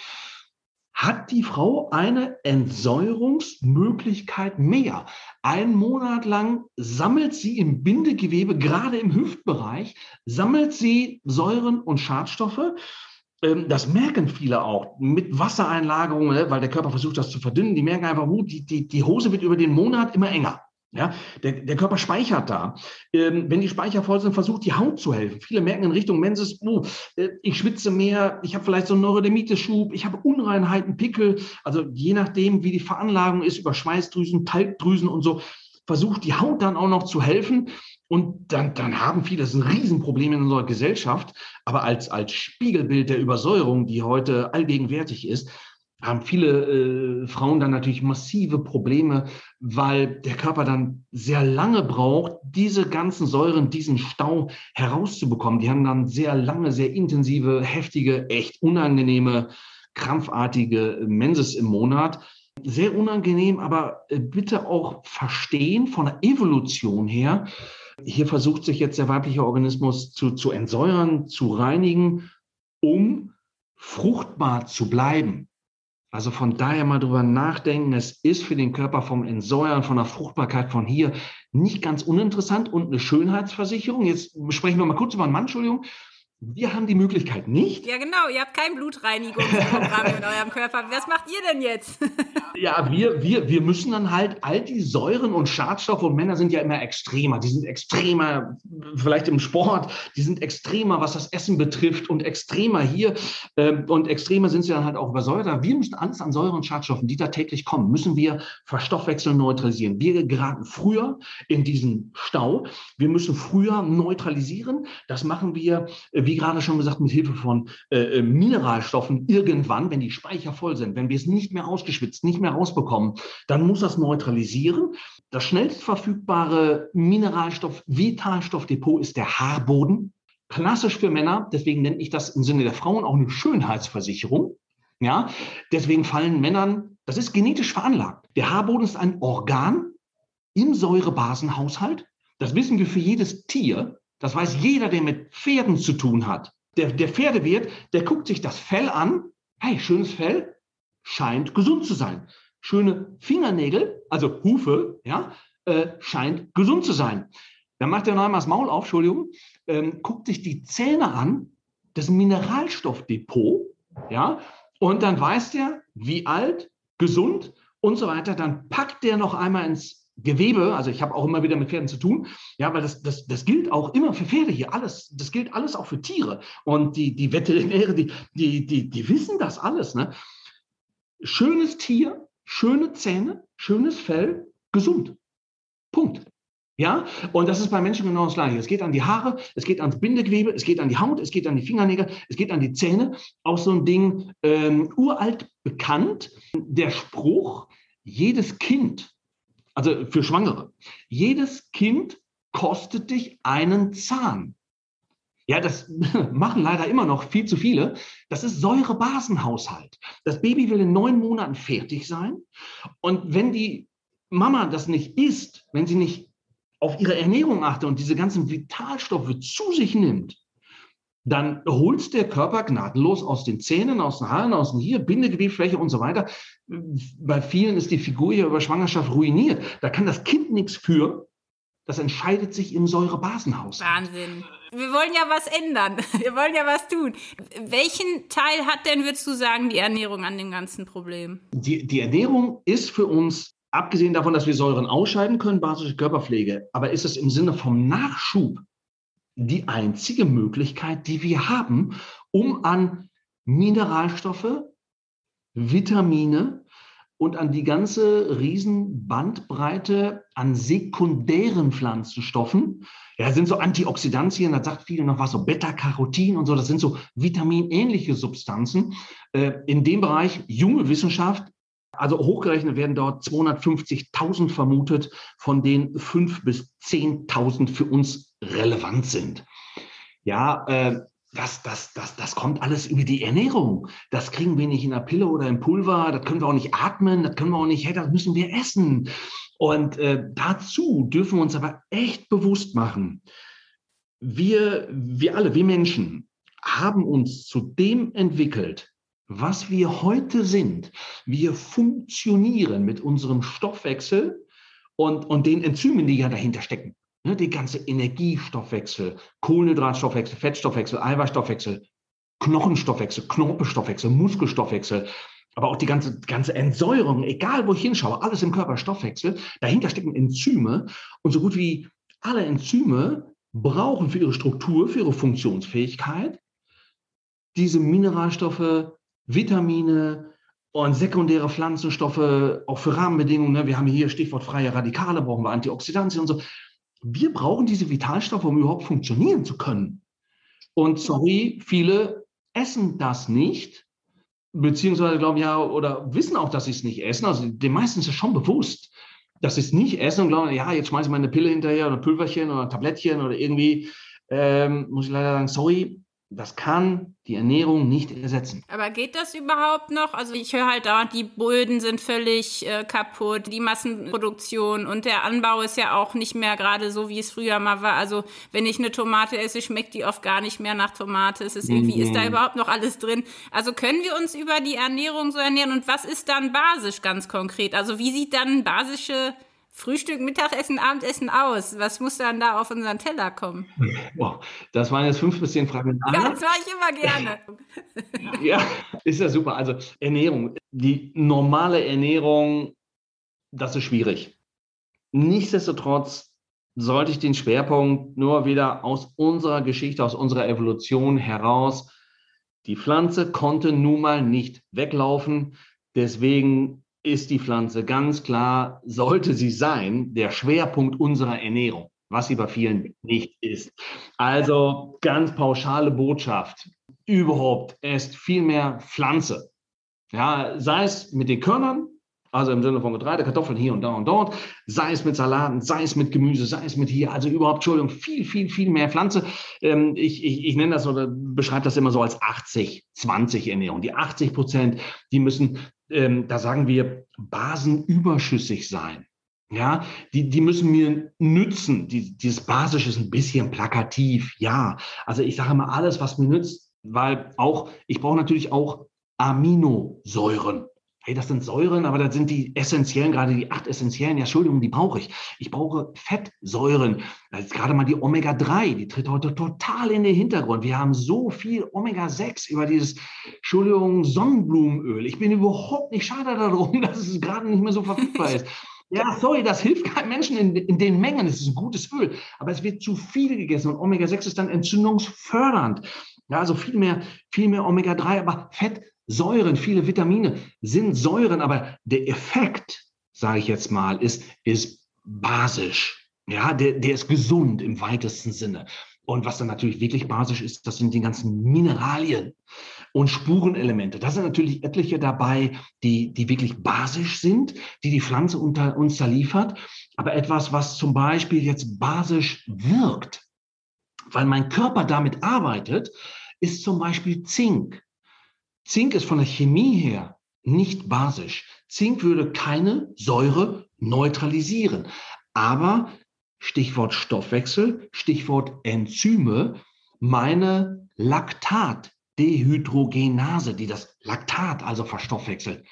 C: hat die Frau eine Entsäuerungsmöglichkeit mehr. Einen Monat lang sammelt sie im Bindegewebe, gerade im Hüftbereich, sammelt sie Säuren und Schadstoffe das merken viele auch mit Wassereinlagerungen, ne, weil der Körper versucht, das zu verdünnen. Die merken einfach, uh, die, die, die Hose wird über den Monat immer enger. Ja, der, der Körper speichert da. Ähm, wenn die Speicher voll sind, versucht die Haut zu helfen. Viele merken in Richtung Menses, oh, ich schwitze mehr, ich habe vielleicht so einen Neurodermitis-Schub, ich habe Unreinheiten, Pickel. Also je nachdem, wie die Veranlagung ist über Schweißdrüsen, Talgdrüsen und so, versucht die Haut dann auch noch zu helfen. Und dann, dann haben viele, das ist ein Riesenproblem in unserer Gesellschaft, aber als, als Spiegelbild der Übersäuerung, die heute allgegenwärtig ist, haben viele äh, Frauen dann natürlich massive Probleme, weil der Körper dann sehr lange braucht, diese ganzen Säuren, diesen Stau herauszubekommen. Die haben dann sehr lange, sehr intensive, heftige, echt unangenehme, krampfartige Menses im Monat. Sehr unangenehm, aber äh, bitte auch verstehen von der Evolution her, hier versucht sich jetzt der weibliche Organismus zu, zu entsäuern, zu reinigen, um fruchtbar zu bleiben. Also von daher mal drüber nachdenken, es ist für den Körper vom Entsäuern, von der Fruchtbarkeit von hier nicht ganz uninteressant und eine Schönheitsversicherung. Jetzt sprechen wir mal kurz über einen Mann, Entschuldigung. Wir haben die Möglichkeit nicht.
B: Ja, genau. Ihr habt kein Blutreinigungsprogramm in eurem Körper. Was macht ihr denn jetzt?
C: ja, wir, wir, wir müssen dann halt all die Säuren und Schadstoffe und Männer sind ja immer extremer. Die sind extremer, vielleicht im Sport, die sind extremer, was das Essen betrifft und extremer hier. Ähm, und extremer sind sie dann halt auch übersäuert. Wir müssen alles an Säuren und Schadstoffen, die da täglich kommen, müssen wir verstoffwechseln, neutralisieren. Wir geraten früher in diesen Stau. Wir müssen früher neutralisieren. Das machen wir äh, wie gerade schon gesagt, mit Hilfe von äh, äh, Mineralstoffen irgendwann, wenn die Speicher voll sind, wenn wir es nicht mehr ausgeschwitzt, nicht mehr rausbekommen, dann muss das neutralisieren. Das schnellst verfügbare Mineralstoff, Vitalstoffdepot ist der Haarboden. klassisch für Männer. Deswegen nenne ich das im Sinne der Frauen auch eine Schönheitsversicherung. Ja, deswegen fallen Männern, das ist genetisch veranlagt. Der Haarboden ist ein Organ im Säurebasenhaushalt. Das wissen wir für jedes Tier. Das weiß jeder, der mit Pferden zu tun hat. Der, der Pferdewirt, der guckt sich das Fell an. Hey, schönes Fell, scheint gesund zu sein. Schöne Fingernägel, also Hufe, ja, äh, scheint gesund zu sein. Dann macht er noch einmal das Maul auf, Entschuldigung, ähm, guckt sich die Zähne an, das Mineralstoffdepot, ja, und dann weiß der, wie alt, gesund und so weiter. Dann packt der noch einmal ins Gewebe, also ich habe auch immer wieder mit Pferden zu tun, ja, weil das, das, das gilt auch immer für Pferde hier, alles, das gilt alles auch für Tiere. Und die, die Veterinäre, die, die, die, die wissen das alles. Ne? Schönes Tier, schöne Zähne, schönes Fell, gesund. Punkt. Ja, und das ist bei Menschen genau das Gleiche. Es geht an die Haare, es geht ans Bindegewebe, es geht an die Haut, es geht an die Fingernägel, es geht an die Zähne. Auch so ein Ding ähm, uralt bekannt. Der Spruch, jedes Kind, also für Schwangere, jedes Kind kostet dich einen Zahn. Ja, das machen leider immer noch viel zu viele. Das ist Säurebasenhaushalt. Das Baby will in neun Monaten fertig sein. Und wenn die Mama das nicht isst, wenn sie nicht auf ihre Ernährung achtet und diese ganzen Vitalstoffe zu sich nimmt, dann holt der Körper gnadenlos aus den Zähnen, aus den Haaren, aus den hier, Bindegewebfläche und so weiter. Bei vielen ist die Figur hier über Schwangerschaft ruiniert. Da kann das Kind nichts für. Das entscheidet sich im Säurebasenhaus.
B: Wahnsinn. Wir wollen ja was ändern. Wir wollen ja was tun. Welchen Teil hat denn, würdest du sagen, die Ernährung an dem ganzen Problem?
C: Die, die Ernährung ist für uns abgesehen davon, dass wir Säuren ausscheiden können, basische Körperpflege, aber ist es im Sinne vom Nachschub die einzige Möglichkeit, die wir haben, um an Mineralstoffe, Vitamine und an die ganze Riesenbandbreite an sekundären Pflanzenstoffen, ja, sind so Antioxidantien, da sagt viele noch was, so Beta-Carotin und so, das sind so vitaminähnliche Substanzen. Äh, in dem Bereich junge Wissenschaft also hochgerechnet werden dort 250.000 vermutet, von denen 5.000 bis 10.000 für uns relevant sind. Ja, äh, das, das, das, das kommt alles über die Ernährung. Das kriegen wir nicht in der Pille oder im Pulver, das können wir auch nicht atmen, das können wir auch nicht, hey, das müssen wir essen. Und äh, dazu dürfen wir uns aber echt bewusst machen, wir, wir alle, wir Menschen, haben uns zu dem entwickelt, was wir heute sind. Wir funktionieren mit unserem Stoffwechsel und, und den Enzymen, die ja dahinter stecken. Ne, die ganze Energiestoffwechsel, Kohlenhydratstoffwechsel, Fettstoffwechsel, Eiweißstoffwechsel, Knochenstoffwechsel, Knorpelstoffwechsel, Muskelstoffwechsel, aber auch die ganze, ganze Entsäuerung, egal wo ich hinschaue, alles im Körper Stoffwechsel, dahinter stecken Enzyme und so gut wie alle Enzyme brauchen für ihre Struktur, für ihre Funktionsfähigkeit diese Mineralstoffe, Vitamine und sekundäre Pflanzenstoffe, auch für Rahmenbedingungen. Ne? Wir haben hier Stichwort freie Radikale, brauchen wir Antioxidantien und so. Wir brauchen diese Vitalstoffe, um überhaupt funktionieren zu können. Und sorry, viele essen das nicht, beziehungsweise glauben ja oder wissen auch, dass sie es nicht essen. Also den meisten ist es schon bewusst, dass sie es nicht essen und glauben, ja, jetzt schmeiße ich mal eine Pille hinterher oder Pülverchen oder Tablettchen oder irgendwie. Ähm, muss ich leider sagen, sorry, das kann die Ernährung nicht ersetzen.
B: Aber geht das überhaupt noch? Also ich höre halt da, die Böden sind völlig äh, kaputt, die Massenproduktion und der Anbau ist ja auch nicht mehr gerade so, wie es früher mal war. Also wenn ich eine Tomate esse, schmeckt die oft gar nicht mehr nach Tomate. Es ist irgendwie, mhm. ist da mhm. überhaupt noch alles drin? Also können wir uns über die Ernährung so ernähren und was ist dann basisch ganz konkret? Also wie sieht dann basische Frühstück, Mittagessen, Abendessen aus? Was muss dann da auf unseren Teller kommen?
C: Wow, das waren jetzt fünf bis zehn Fragen.
B: Ja, das mache ich immer gerne.
C: ja, ist ja super. Also Ernährung, die normale Ernährung, das ist schwierig. Nichtsdestotrotz sollte ich den Schwerpunkt nur wieder aus unserer Geschichte, aus unserer Evolution heraus. Die Pflanze konnte nun mal nicht weglaufen. Deswegen ist die Pflanze ganz klar, sollte sie sein, der Schwerpunkt unserer Ernährung, was sie bei vielen nicht ist. Also ganz pauschale Botschaft. Überhaupt esst viel mehr Pflanze. Ja, sei es mit den Körnern, Also im Sinne von Getreide, Kartoffeln hier und da und dort, sei es mit Salaten, sei es mit Gemüse, sei es mit hier, also überhaupt, Entschuldigung, viel, viel, viel mehr Pflanze. Ähm, ich, ich, ich nenne das oder beschreibe das immer so als 80-20 Ernährung. Die 80 Prozent, die müssen, ähm, da sagen wir, basenüberschüssig sein. Ja, die, die müssen mir nützen. Die, dieses Basische ist ein bisschen plakativ, ja. Also ich sage immer alles, was mir nützt, weil auch, ich brauche natürlich auch Aminosäuren hey, das sind Säuren, aber das sind die essentiellen, gerade die acht essentiellen, ja, Entschuldigung, die brauche ich. Ich brauche Fettsäuren. Das ist gerade mal die Omega-3, die tritt heute total in den Hintergrund. Wir haben so viel Omega-6 über dieses, Entschuldigung, Sonnenblumenöl. Ich bin überhaupt nicht schade darum, dass es gerade nicht mehr so verfügbar ist. Ja, sorry, das hilft keinem Menschen in, in den Mengen. Es ist ein gutes Öl, aber es wird zu viel gegessen und Omega-6 ist dann entzündungsfördernd. Ja, also viel mehr, viel mehr Omega-3, aber Fett Säuren, viele Vitamine sind Säuren, aber der Effekt, sage ich jetzt mal, ist, ist basisch. Ja, der, der ist gesund im weitesten Sinne. Und was dann natürlich wirklich basisch ist, das sind die ganzen Mineralien und Spurenelemente. Da sind natürlich etliche dabei, die, die wirklich basisch sind, die die Pflanze unter uns da liefert. Aber etwas, was zum Beispiel jetzt basisch wirkt, weil mein Körper damit arbeitet, ist zum Beispiel Zink. Zink ist von der Chemie her nicht basisch. Zink würde keine Säure neutralisieren. Aber Stichwort Stoffwechsel, Stichwort Enzyme, meine Laktatdehydrogenase, die das Laktat also verstoffwechselt,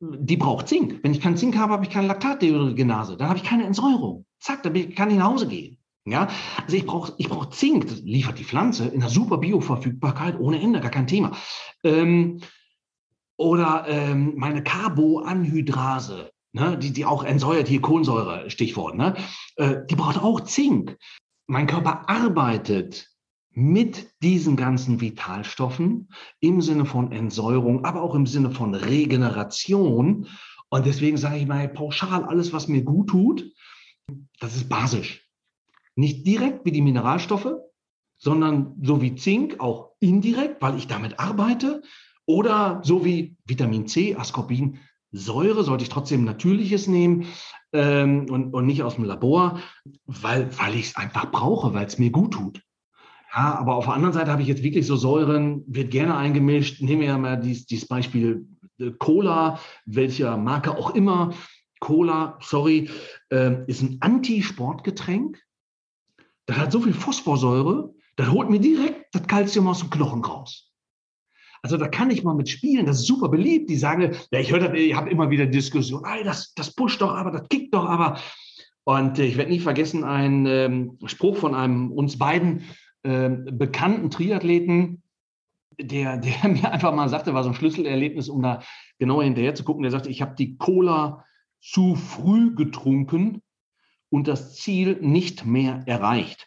C: die braucht Zink. Wenn ich keinen Zink habe, habe ich keine Laktatdehydrogenase. Dann habe ich keine Entsäuerung. Zack, dann kann ich nach Hause gehen. Ja, also ich brauche ich brauch Zink, das liefert die Pflanze in einer super Bioverfügbarkeit ohne Ende, gar kein Thema. Ähm, oder ähm, meine Carboanhydrase, ne, die, die auch entsäuert, hier Kohlensäure, Stichwort, ne, äh, die braucht auch Zink. Mein Körper arbeitet mit diesen ganzen Vitalstoffen im Sinne von Entsäuerung, aber auch im Sinne von Regeneration. Und deswegen sage ich mal pauschal, alles, was mir gut tut, das ist basisch. Nicht direkt wie die Mineralstoffe, sondern so wie Zink auch indirekt, weil ich damit arbeite. Oder so wie Vitamin C, Ascorbin, Säure sollte ich trotzdem natürliches nehmen ähm, und, und nicht aus dem Labor, weil, weil ich es einfach brauche, weil es mir gut tut. Ja, aber auf der anderen Seite habe ich jetzt wirklich so Säuren, wird gerne eingemischt. Nehmen wir ja mal dieses, dieses Beispiel äh, Cola, welcher Marke auch immer. Cola, sorry, äh, ist ein Anti-Sportgetränk. Das hat so viel Phosphorsäure, das holt mir direkt das Kalzium aus dem Knochen raus. Also da kann ich mal mit spielen, das ist super beliebt. Die sagen, ja, ich höre das, ich habe immer wieder Diskussionen, das, das pusht doch aber, das kickt doch aber. Und äh, ich werde nie vergessen, ein ähm, Spruch von einem uns beiden äh, bekannten Triathleten, der, der mir einfach mal sagte, war so ein Schlüsselerlebnis, um da genauer hinterher zu gucken. Der sagte, ich habe die Cola zu früh getrunken und das Ziel nicht mehr erreicht.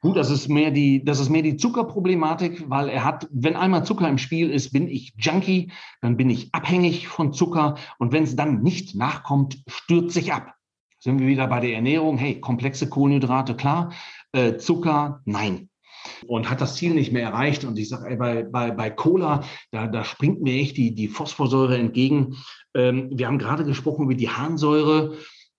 C: Gut, das ist mehr die, das ist mehr die Zuckerproblematik, weil er hat, wenn einmal Zucker im Spiel ist, bin ich Junkie, dann bin ich abhängig von Zucker und wenn es dann nicht nachkommt, stürzt sich ab. Sind wir wieder bei der Ernährung? Hey, komplexe Kohlenhydrate, klar, äh, Zucker, nein. Und hat das Ziel nicht mehr erreicht. Und ich sage, bei, bei, bei Cola, da, da springt mir echt die, die Phosphorsäure entgegen. Ähm, wir haben gerade gesprochen über die Harnsäure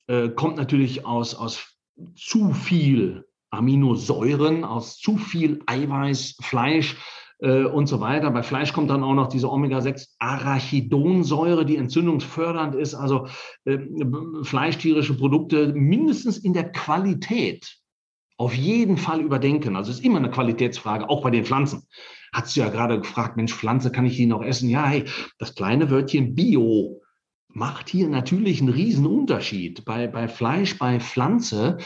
C: äh, kommt natürlich aus, aus zu viel Aminosäuren, aus zu viel Eiweiß, Fleisch äh, und so weiter. Bei Fleisch kommt dann auch noch diese Omega-6 Arachidonsäure, die entzündungsfördernd ist. Also äh, fleischtierische Produkte mindestens in der Qualität auf jeden Fall überdenken. Also es ist immer eine Qualitätsfrage, auch bei den Pflanzen. Hast du ja gerade gefragt, Mensch, Pflanze, kann ich die noch essen? Ja, hey, das kleine Wörtchen Bio macht hier natürlich einen riesen Unterschied. Bei, bei Fleisch, bei Pflanze,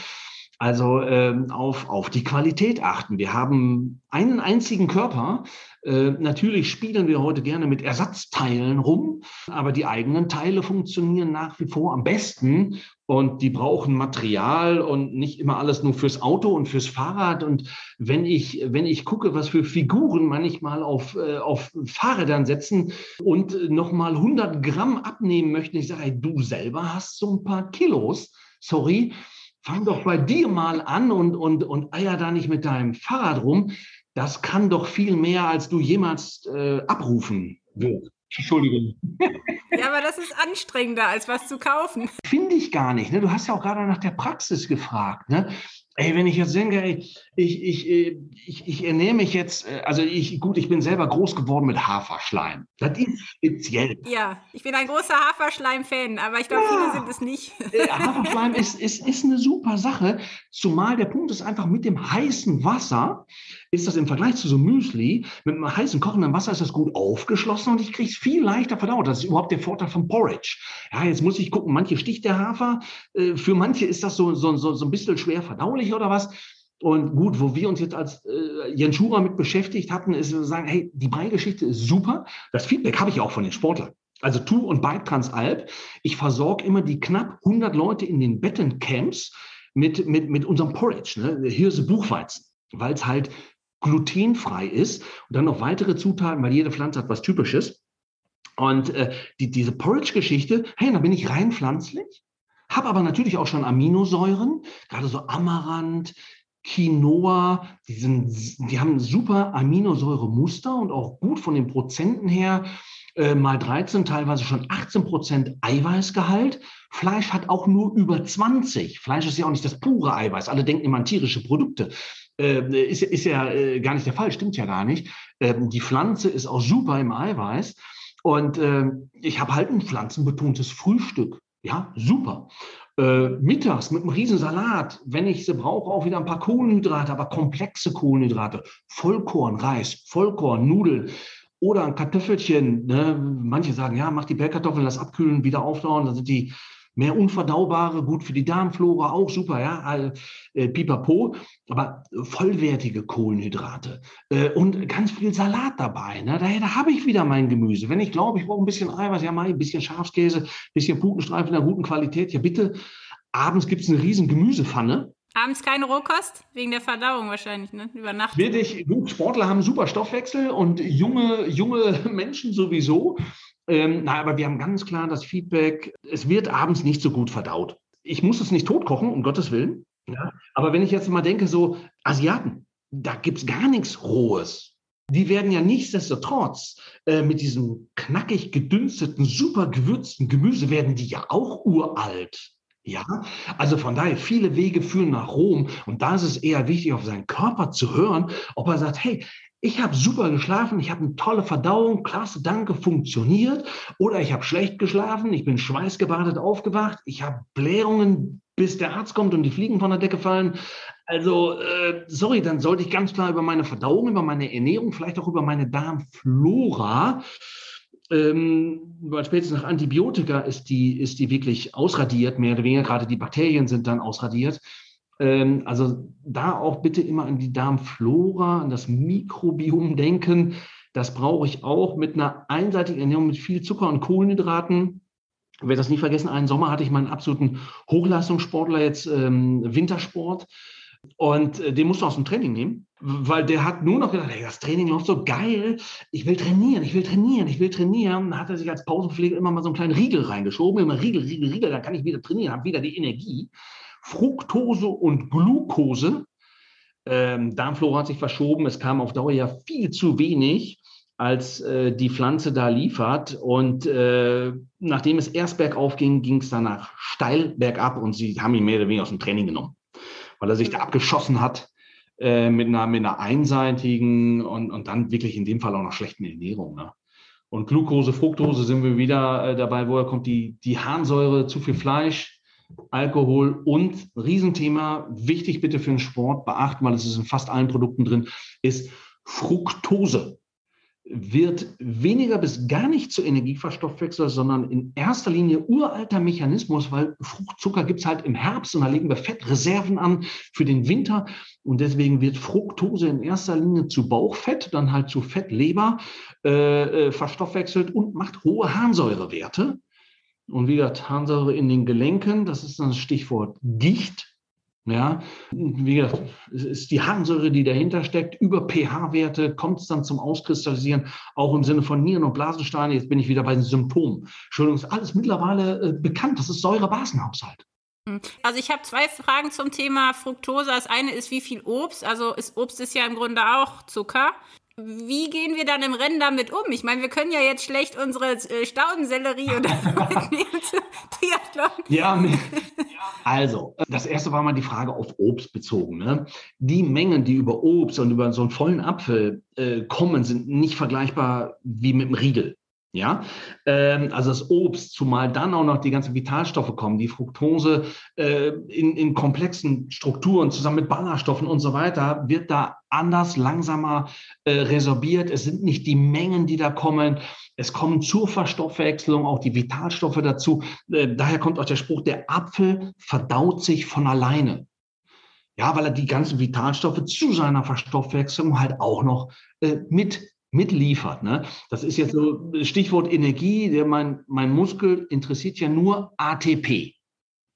C: also ähm, auf, auf die Qualität achten. Wir haben einen einzigen Körper. Äh, natürlich spielen wir heute gerne mit Ersatzteilen rum, aber die eigenen Teile funktionieren nach wie vor am besten und die brauchen Material und nicht immer alles nur fürs Auto und fürs Fahrrad. Und wenn ich, wenn ich gucke, was für Figuren manchmal auf, äh, auf Fahrrädern setzen und nochmal 100 Gramm abnehmen möchten, ich sage, du selber hast so ein paar Kilos, sorry, fang doch bei dir mal an und, und, und eier da nicht mit deinem Fahrrad rum. Das kann doch viel mehr, als du jemals äh, abrufen wirst. Entschuldigung.
B: Ja, aber das ist anstrengender, als was zu kaufen.
C: Finde ich gar nicht. Ne? Du hast ja auch gerade nach der Praxis gefragt. Ne? Ey, wenn ich jetzt denke, ey, ich, ich, äh, ich, ich ernähre mich jetzt, äh, also ich, gut, ich bin selber groß geworden mit Haferschleim. Das ist speziell.
B: Ja, ich bin ein großer Haferschleim-Fan, aber ich glaube, ja. viele sind es nicht.
C: Äh, Haferschleim ist, ist, ist eine super Sache, zumal der Punkt ist einfach mit dem heißen Wasser, ist das im Vergleich zu so Müsli, mit einem heißen kochenden Wasser ist das gut aufgeschlossen und ich kriege es viel leichter verdaut. Das ist überhaupt der Vorteil von Porridge. Ja, jetzt muss ich gucken, manche sticht der Hafer, für manche ist das so, so, so, so ein bisschen schwer verdaulich oder was. Und gut, wo wir uns jetzt als äh, Jens Schura mit beschäftigt hatten, ist zu sagen, hey, die Brei-Geschichte ist super. Das Feedback habe ich auch von den Sportlern. Also Tu und Bike Transalp. Ich versorge immer die knapp 100 Leute in den Bettencamps mit, mit, mit unserem Porridge, ne? Hirse Buchweizen, weil es halt glutenfrei ist und dann noch weitere Zutaten, weil jede Pflanze hat was Typisches. Und äh, die, diese Porridge-Geschichte, hey, da bin ich rein pflanzlich, habe aber natürlich auch schon Aminosäuren, gerade so Amaranth, Quinoa, die, sind, die haben super Aminosäuremuster und auch gut von den Prozenten her äh, mal 13, teilweise schon 18 Prozent Eiweißgehalt. Fleisch hat auch nur über 20. Fleisch ist ja auch nicht das pure Eiweiß. Alle denken immer an tierische Produkte. Äh, ist, ist ja äh, gar nicht der Fall, stimmt ja gar nicht. Ähm, die Pflanze ist auch super im Eiweiß. Und äh, ich habe halt ein pflanzenbetontes Frühstück. Ja, super. Äh, mittags mit einem Riesensalat, wenn ich sie brauche, auch wieder ein paar Kohlenhydrate, aber komplexe Kohlenhydrate. Vollkorn, Reis, Vollkorn, Nudeln oder ein Kartoffelchen. Ne? Manche sagen, ja, mach die Bellkartoffeln, lass abkühlen, wieder auftauen, dann sind die mehr unverdaubare, gut für die Darmflora, auch super, ja, äh, pipapo, aber vollwertige Kohlenhydrate äh, und ganz viel Salat dabei. Ne? Daher, da habe ich wieder mein Gemüse. Wenn ich glaube, ich brauche ein bisschen Eiweiß, ja, mal ein bisschen Schafskäse, ein bisschen Putenstreifen in einer guten Qualität, ja bitte. Abends gibt es eine riesen Gemüsepfanne.
B: Abends keine Rohkost? Wegen der Verdauung wahrscheinlich, ne? Über Nacht.
C: Will ich, gut, Sportler haben super Stoffwechsel und junge, junge Menschen sowieso. Ähm, na, aber wir haben ganz klar das Feedback, es wird abends nicht so gut verdaut. Ich muss es nicht totkochen, um Gottes Willen. Ja? Aber wenn ich jetzt mal denke, so Asiaten, da gibt es gar nichts Rohes. Die werden ja nichtsdestotrotz äh, mit diesem knackig gedünsteten, super gewürzten Gemüse werden die ja auch uralt. Ja, also von daher, viele Wege führen nach Rom und da ist es eher wichtig, auf seinen Körper zu hören, ob er sagt, hey, ich habe super geschlafen, ich habe eine tolle Verdauung, klasse, danke, funktioniert. Oder ich habe schlecht geschlafen, ich bin schweißgebadet aufgewacht, ich habe Blähungen, bis der Arzt kommt und die Fliegen von der Decke fallen. Also, äh, sorry, dann sollte ich ganz klar über meine Verdauung, über meine Ernährung, vielleicht auch über meine Darmflora, ähm, weil spätestens nach Antibiotika ist die, ist die wirklich ausradiert, mehr oder weniger, gerade die Bakterien sind dann ausradiert. Ähm, also da auch bitte immer an die Darmflora, an das Mikrobiom denken. Das brauche ich auch mit einer einseitigen Ernährung mit viel Zucker und Kohlenhydraten. Ich werde das nie vergessen, einen Sommer hatte ich meinen absoluten Hochleistungssportler jetzt ähm, Wintersport. Und äh, den musst du aus dem Training nehmen, weil der hat nur noch gedacht, hey, das Training läuft so geil, ich will trainieren, ich will trainieren, ich will trainieren. Dann hat er sich als Pausenpfleger immer mal so einen kleinen Riegel reingeschoben, immer Riegel, Riegel, Riegel, dann kann ich wieder trainieren, habe wieder die Energie. Fructose und Glucose. Ähm, Darmflora hat sich verschoben. Es kam auf Dauer ja viel zu wenig, als äh, die Pflanze da liefert. Und äh, nachdem es erst bergauf ging, ging es danach steil bergab und sie haben ihn mehr oder weniger aus dem Training genommen, weil er sich da abgeschossen hat äh, mit, einer, mit einer einseitigen und, und dann wirklich in dem Fall auch noch schlechten Ernährung. Ne? Und Glucose, Fructose sind wir wieder äh, dabei, woher kommt die, die Harnsäure, zu viel Fleisch, Alkohol und Riesenthema, wichtig bitte für den Sport beachten, weil es ist in fast allen Produkten drin, ist Fructose wird weniger bis gar nicht zu Energieverstoffwechsel, sondern in erster Linie uralter Mechanismus, weil Fruchtzucker gibt es halt im Herbst und da legen wir Fettreserven an für den Winter und deswegen wird Fructose in erster Linie zu Bauchfett, dann halt zu Fettleber äh, äh verstoffwechselt und macht hohe Harnsäurewerte. Und wie gesagt, Harnsäure in den Gelenken, das ist das Stichwort Gicht. Ja, wie gesagt, es ist die Harnsäure, die dahinter steckt. Über pH-Werte kommt es dann zum Auskristallisieren, auch im Sinne von Nieren- und Blasensteine. Jetzt bin ich wieder bei den Symptomen. Entschuldigung, ist alles mittlerweile äh, bekannt. Das ist Säurebasenhaushalt.
B: Hm. Also ich habe zwei Fragen zum Thema Fructose. Das eine ist, wie viel Obst? Also ist Obst ist ja im Grunde auch Zucker. Wie gehen wir dann im Rennen damit um? Ich meine, wir können ja jetzt schlecht unsere äh, Staudensellerie oder mitnehmen zu
C: Triathlon. Ja, also, das erste war mal die Frage auf Obst bezogen. Ne? Die Mengen, die über Obst und über so einen vollen Apfel äh, kommen, sind nicht vergleichbar wie mit dem Riegel. Ja, ähm, also das Obst, zumal dann auch noch die ganzen Vitalstoffe kommen, die Fructose äh, in, in komplexen Strukturen zusammen mit Ballaststoffen und so weiter, wird da anders, langsamer äh, resorbiert. Es sind nicht die Mengen, die da kommen. Es kommen zur Verstoffwechslung auch die Vitalstoffe dazu. Äh, daher kommt auch der Spruch, der Apfel verdaut sich von alleine. Ja, weil er die ganzen Vitalstoffe zu seiner Verstoffwechslung halt auch noch äh, mit mitliefert. Ne? Das ist jetzt so Stichwort Energie. Der, mein, mein Muskel interessiert ja nur ATP.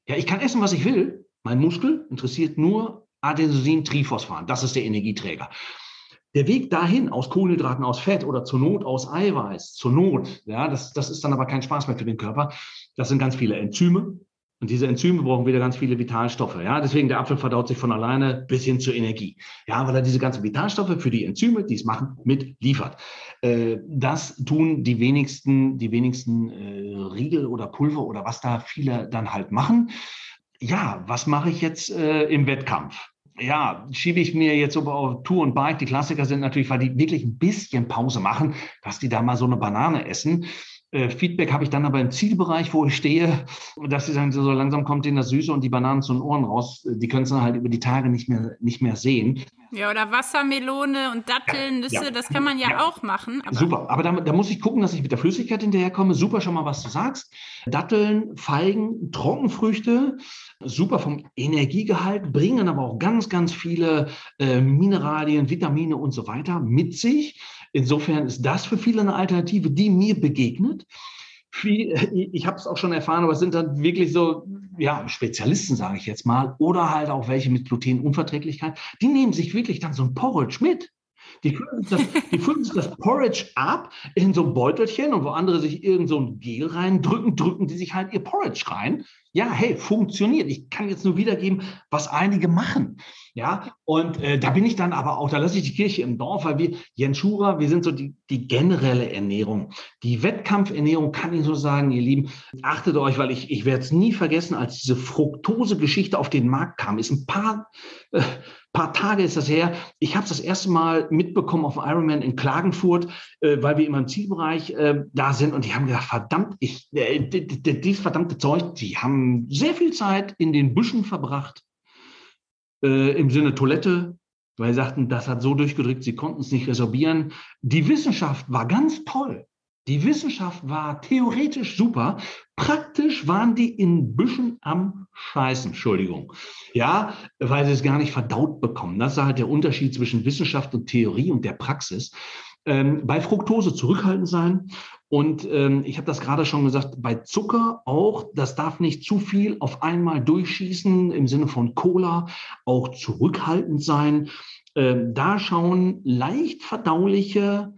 C: Ja, ich kann essen, was ich will. Mein Muskel interessiert nur Adenosin-Triphosphan. Das ist der Energieträger. Der Weg dahin aus Kohlenhydraten, aus Fett oder zur Not aus Eiweiß, zur Not, ja, das, das ist dann aber kein Spaß mehr für den Körper. Das sind ganz viele Enzyme, und diese Enzyme brauchen wieder ganz viele Vitalstoffe. Ja, deswegen der Apfel verdaut sich von alleine bis hin zur Energie. Ja, weil er diese ganzen Vitalstoffe für die Enzyme, die es machen, mitliefert. Äh, das tun die wenigsten, die wenigsten äh, Riegel oder Pulver oder was da viele dann halt machen. Ja, was mache ich jetzt äh, im Wettkampf? ja, schiebe ich mir jetzt so auf Tour und Bike. Die Klassiker sind natürlich, weil die wirklich ein bisschen Pause machen, dass die da mal so eine Banane essen. Äh, Feedback habe ich dann aber im Zielbereich, wo ich stehe, dass sie sagen, so langsam kommt ihnen das Süße und die Bananen zu den Ohren raus. Die können es dann halt über die Tage nicht mehr, nicht mehr sehen.
B: Ja, oder Wassermelone und Datteln, Nüsse, ja, das kann man ja, ja. auch machen.
C: Aber Super, aber da, da, muss ich gucken, dass ich mit der Flüssigkeit hinterherkomme. Super schon mal, was du sagst. Datteln, Feigen, Trockenfrüchte, super vom Energiegehalt, bringen aber auch ganz, ganz viele äh, Mineralien, Vitamine und so weiter mit sich. Insofern ist das für viele eine Alternative, die mir begegnet. Ich habe es auch schon erfahren, aber es sind dann wirklich so ja, Spezialisten, sage ich jetzt mal, oder halt auch welche mit Glutenunverträglichkeit, die nehmen sich wirklich dann so ein Porridge mit. Die füllen, das, die füllen sich das Porridge ab in so ein Beutelchen und wo andere sich irgend so ein Gel reindrücken, drücken die sich halt ihr Porridge rein. Ja, hey, funktioniert. Ich kann jetzt nur wiedergeben, was einige machen. Ja, und äh, da bin ich dann aber auch, da lasse ich die Kirche im Dorf, weil wir, Jens Schurer, wir sind so die, die generelle Ernährung. Die Wettkampfernährung kann ich so sagen, ihr Lieben, achtet euch, weil ich, ich werde es nie vergessen, als diese Fructose-Geschichte auf den Markt kam, ist ein paar, äh, paar Tage ist das her. Ich habe das erste Mal mitbekommen auf Ironman in Klagenfurt, äh, weil wir immer im Zielbereich äh, da sind und die haben gesagt, verdammt, ich, äh, dieses verdammte Zeug, die haben sehr viel Zeit in den Büschen verbracht äh, im Sinne Toilette, weil sie sagten, das hat so durchgedrückt, sie konnten es nicht resorbieren. Die Wissenschaft war ganz toll. Die Wissenschaft war theoretisch super. Praktisch waren die in Büschen am Scheißen, Entschuldigung. Ja, weil sie es gar nicht verdaut bekommen. Das ist halt der Unterschied zwischen Wissenschaft und Theorie und der Praxis. Ähm, bei Fructose zurückhaltend sein und ähm, ich habe das gerade schon gesagt, bei Zucker auch, das darf nicht zu viel auf einmal durchschießen im Sinne von Cola, auch zurückhaltend sein. Ähm, da schauen leicht verdauliche